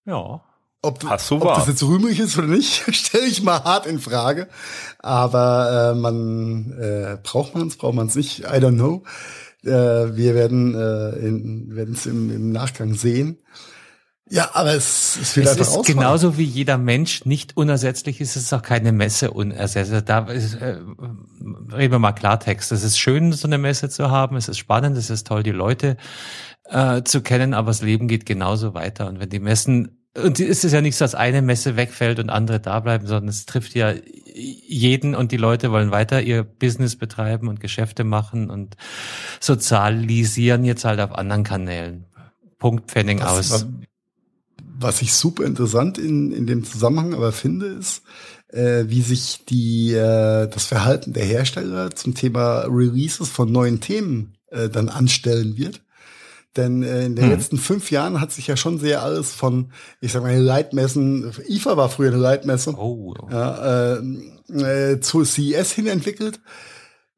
Ja. Ob, Hast du ob das jetzt rühmlich ist oder nicht, stelle ich mal hart in Frage. Aber äh, man äh, braucht man es, braucht man es nicht. I don't know. Äh, wir werden äh, werden es im, im Nachgang sehen. Ja, aber es, es wird es einfach ist genauso wie jeder Mensch nicht unersetzlich ist, es ist auch keine Messe unersetzlich. Da ist, äh, reden wir mal Klartext. Es ist schön, so eine Messe zu haben. Es ist spannend, es ist toll, die Leute äh, zu kennen, aber das Leben geht genauso weiter. Und wenn die Messen und ist es ja nicht so, dass eine Messe wegfällt und andere da bleiben, sondern es trifft ja jeden und die Leute wollen weiter ihr Business betreiben und Geschäfte machen und sozialisieren jetzt halt auf anderen Kanälen. Punkt Pfennig aus. Was, ich super interessant in, in dem Zusammenhang aber finde, ist, äh, wie sich die, äh, das Verhalten der Hersteller zum Thema Releases von neuen Themen äh, dann anstellen wird. Denn äh, in den hm. letzten fünf Jahren hat sich ja schon sehr alles von, ich sag mal, Leitmessen, IFA war früher eine Leitmesse, oh. ja, äh, äh, zu CES hin entwickelt.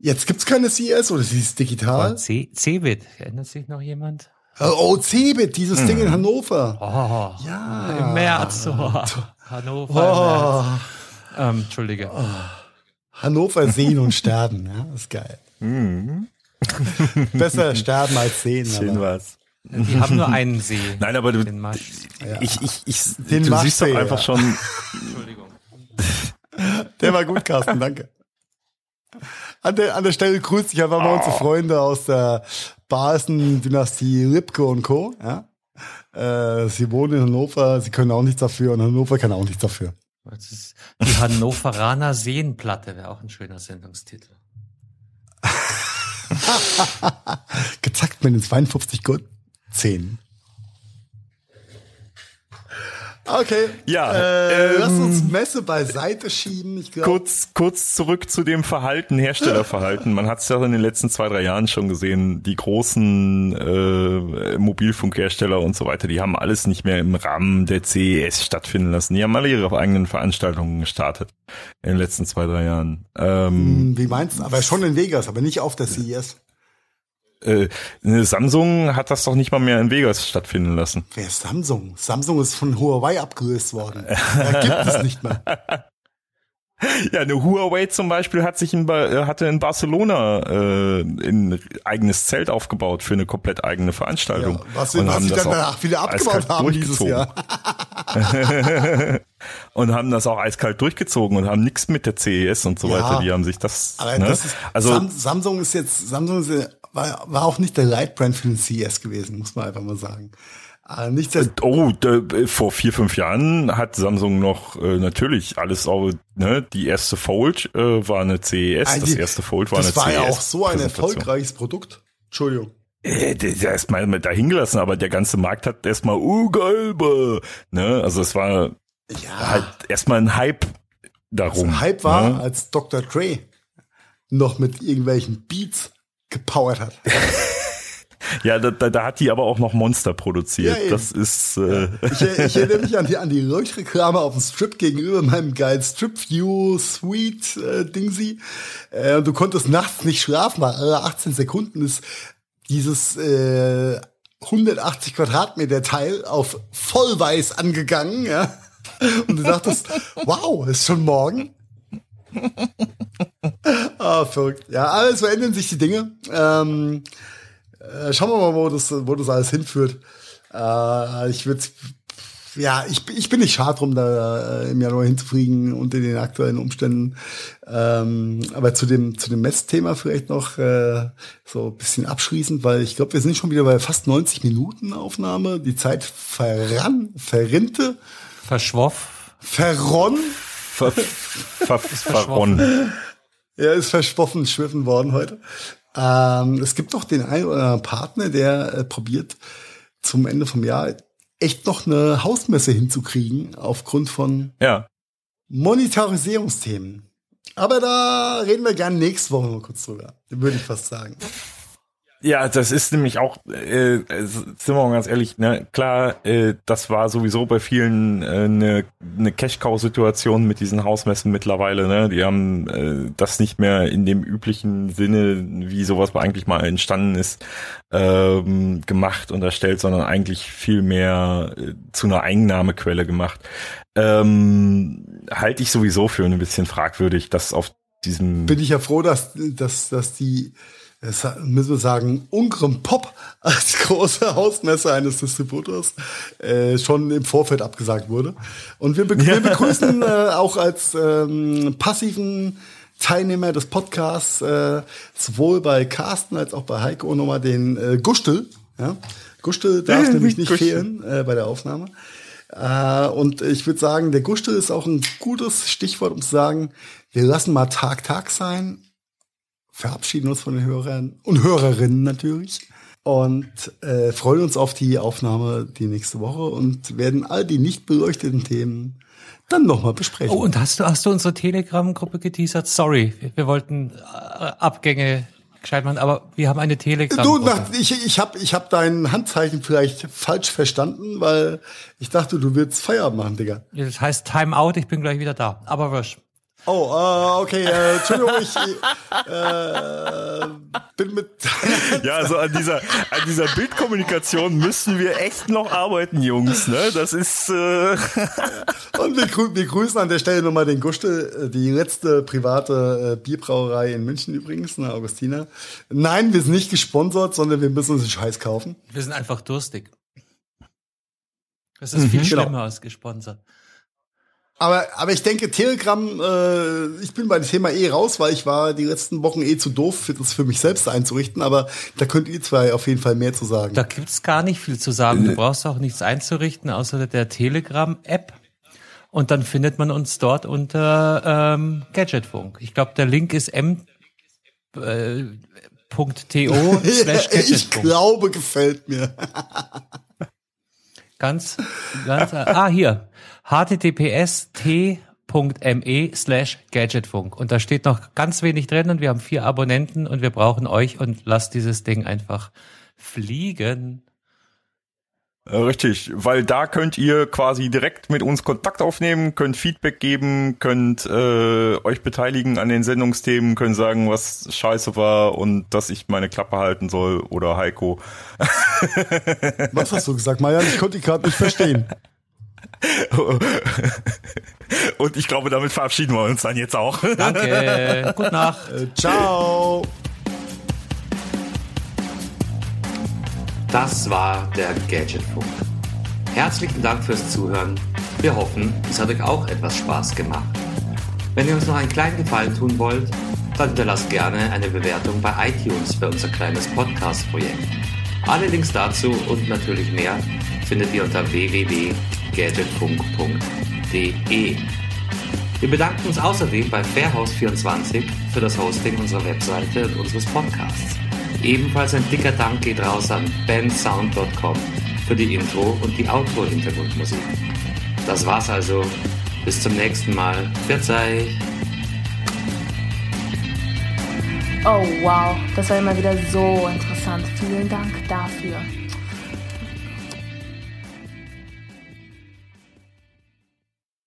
Jetzt gibt's keine CES oder sie ist digital. C Cebit, erinnert sich noch jemand? Oh, oh Cebit, dieses hm. Ding in Hannover. Oh, ja. Im März. Oh. Hannover. Oh. Ähm, Entschuldige. Oh. Hannover sehen und sterben, ja, ist geil. Mhm. Besser sterben als sehen. Schön was. Die haben nur einen See. Nein, aber du, den Masch. ich, ich, ich, den du siehst doch einfach ja. schon. Entschuldigung. Der war gut, Carsten, danke. An der, an der Stelle grüßt sich einfach mal oh. unsere Freunde aus der Basen-Dynastie Lipke und Co. Ja? Äh, sie wohnen in Hannover, sie können auch nichts dafür und Hannover kann auch nichts dafür. die Hannoveraner Seenplatte wäre auch ein schöner Sendungstitel. Gezackt mit den 52 Gold 10. Okay. Ja. Äh, ähm, lass uns Messe beiseite schieben. Ich glaub, kurz, kurz zurück zu dem Verhalten, Herstellerverhalten. Man hat es ja in den letzten zwei, drei Jahren schon gesehen. Die großen äh, Mobilfunkhersteller und so weiter, die haben alles nicht mehr im Rahmen der CES stattfinden lassen. Die haben alle ihre eigenen Veranstaltungen gestartet in den letzten zwei, drei Jahren. Ähm, hm, Wie meinst du? Aber schon in Vegas, aber nicht auf der CES äh, Samsung hat das doch nicht mal mehr in Vegas stattfinden lassen. Wer ist Samsung? Samsung ist von Huawei abgelöst worden. da gibt es nicht mehr. Ja, eine Huawei zum Beispiel hat sich in, ba hatte in Barcelona äh, ein eigenes Zelt aufgebaut für eine komplett eigene Veranstaltung. Ja, was, und was haben sie dann danach wieder abgebaut haben dieses Jahr. und haben das auch eiskalt durchgezogen und haben nichts mit der CES und so ja, weiter. Die haben sich das. Ne? das ist, also Samsung ist jetzt Samsung ist war, war auch nicht der Lightbrand für den CES gewesen, muss man einfach mal sagen. Äh, nicht, oh, de, vor vier, fünf Jahren hat Samsung noch äh, natürlich alles auch, ne, die erste Fold äh, war eine CES, also, das erste Fold war eine CES. Das war ja auch so ein erfolgreiches Produkt. Entschuldigung. Äh, der ist erstmal mit dahin gelassen, aber der ganze Markt hat erstmal, oh geil, ne, also es war ja. halt erstmal ein Hype darum. Also Hype war, ne? als Dr. Dre noch mit irgendwelchen Beats gepowert hat. Ja, da, da, da hat die aber auch noch Monster produziert. Ja, das ist. Äh ich, ich, erinnere mich an die, an die Leuchtreklame auf dem Strip gegenüber meinem geilen Strip View Suite äh, Dingsy. Äh, du konntest nachts nicht schlafen, weil alle 18 Sekunden ist dieses äh, 180 Quadratmeter Teil auf vollweiß angegangen, ja. Und du dachtest, wow, ist schon morgen ah, verrückt. Ja, alles verändern sich die Dinge. Ähm, äh, schauen wir mal, wo das, wo das alles hinführt. Äh, ich würde ja, ich, ich bin nicht schad drum, da äh, im Januar hinzufliegen unter den aktuellen Umständen. Ähm, aber zu dem, zu dem Messthema vielleicht noch äh, so ein bisschen abschließend, weil ich glaube, wir sind schon wieder bei fast 90 Minuten Aufnahme. Die Zeit verrann, verrinnte. Verschwoff. Verronn ver, ver, verronnen. Er ist verschwoffen, schwiffen worden heute. Ähm, es gibt doch den einen oder anderen Partner, der äh, probiert, zum Ende vom Jahr echt noch eine Hausmesse hinzukriegen, aufgrund von ja. Monetarisierungsthemen. Aber da reden wir gerne nächste Woche mal kurz drüber. Würde ich fast sagen. Ja, das ist nämlich auch, äh, sind wir mal ganz ehrlich, ne, klar, äh, das war sowieso bei vielen äh, eine, eine Cash-Cow-Situation mit diesen Hausmessen mittlerweile, ne? Die haben äh, das nicht mehr in dem üblichen Sinne, wie sowas eigentlich mal entstanden ist, ähm, gemacht und erstellt, sondern eigentlich viel mehr äh, zu einer Einnahmequelle gemacht. Ähm, halte ich sowieso für ein bisschen fragwürdig, dass auf diesem bin ich ja froh, dass dass dass die es müssen wir sagen, Ungrem Pop als große Hausmesse eines Distributors äh, schon im Vorfeld abgesagt wurde. Und wir, be wir begrüßen äh, auch als ähm, passiven Teilnehmer des Podcasts äh, sowohl bei Carsten als auch bei Heiko nochmal den äh, Gustel. Ja? Gustel darf nämlich nicht Gustel. fehlen äh, bei der Aufnahme. Äh, und ich würde sagen, der Gustel ist auch ein gutes Stichwort, um zu sagen, wir lassen mal Tag Tag sein verabschieden uns von den Hörern und Hörerinnen natürlich und äh, freuen uns auf die Aufnahme die nächste Woche und werden all die nicht beleuchteten Themen dann nochmal besprechen. Oh, und hast du, hast du unsere Telegram-Gruppe geteasert? Sorry, wir wollten äh, Abgänge gescheit machen, aber wir haben eine Telegram-Gruppe. Du, nach, ich, ich habe ich hab dein Handzeichen vielleicht falsch verstanden, weil ich dachte, du willst Feierabend machen, Digga. Das heißt Timeout, ich bin gleich wieder da. Aber wurscht. Oh, uh, okay, äh, Entschuldigung, ich äh, bin mit. ja, also an dieser, an dieser Bildkommunikation müssen wir echt noch arbeiten, Jungs. Ne? Das ist. Äh Und wir, grü wir grüßen an der Stelle nochmal den Gustel, äh, die letzte private äh, Bierbrauerei in München übrigens, ne, Augustina. Nein, wir sind nicht gesponsert, sondern wir müssen uns den Scheiß kaufen. Wir sind einfach durstig. Das ist mhm, viel schlimmer genau. als gesponsert. Aber, aber ich denke, Telegram, äh, ich bin bei dem Thema eh raus, weil ich war die letzten Wochen eh zu doof, für das für mich selbst einzurichten. Aber da könnt ihr zwei auf jeden Fall mehr zu sagen. Da gibt's gar nicht viel zu sagen. Du brauchst auch nichts einzurichten, außer der Telegram-App. Und dann findet man uns dort unter ähm, Gadgetfunk. Ich glaube, der Link ist m. Äh, .to slash Ich glaube, gefällt mir. ganz, ganz, ah, hier https t.me slash gadgetfunk. Und da steht noch ganz wenig drin und wir haben vier Abonnenten und wir brauchen euch und lasst dieses Ding einfach fliegen. Äh, richtig, weil da könnt ihr quasi direkt mit uns Kontakt aufnehmen, könnt Feedback geben, könnt äh, euch beteiligen an den Sendungsthemen, könnt sagen, was scheiße war und dass ich meine Klappe halten soll oder Heiko. Was hast du gesagt, Marian? Ich konnte dich gerade nicht verstehen. Und ich glaube, damit verabschieden wir uns dann jetzt auch. Danke. Gute Nacht. Äh, ciao. Das war der Gadgetfunk. Herzlichen Dank fürs Zuhören. Wir hoffen, es hat euch auch etwas Spaß gemacht. Wenn ihr uns noch einen kleinen Gefallen tun wollt, dann hinterlasst gerne eine Bewertung bei iTunes für unser kleines Podcast-Projekt. Alle Links dazu und natürlich mehr findet ihr unter www.gadgetfunk.de. Wir bedanken uns außerdem bei Fairhouse24 für das Hosting unserer Webseite und unseres Podcasts. Ebenfalls ein dicker Dank geht raus an bandsound.com für die Intro und die Outro-Hintergrundmusik. Das war's also. Bis zum nächsten Mal. Verzeih! Oh wow, das war immer wieder so interessant. Vielen Dank dafür.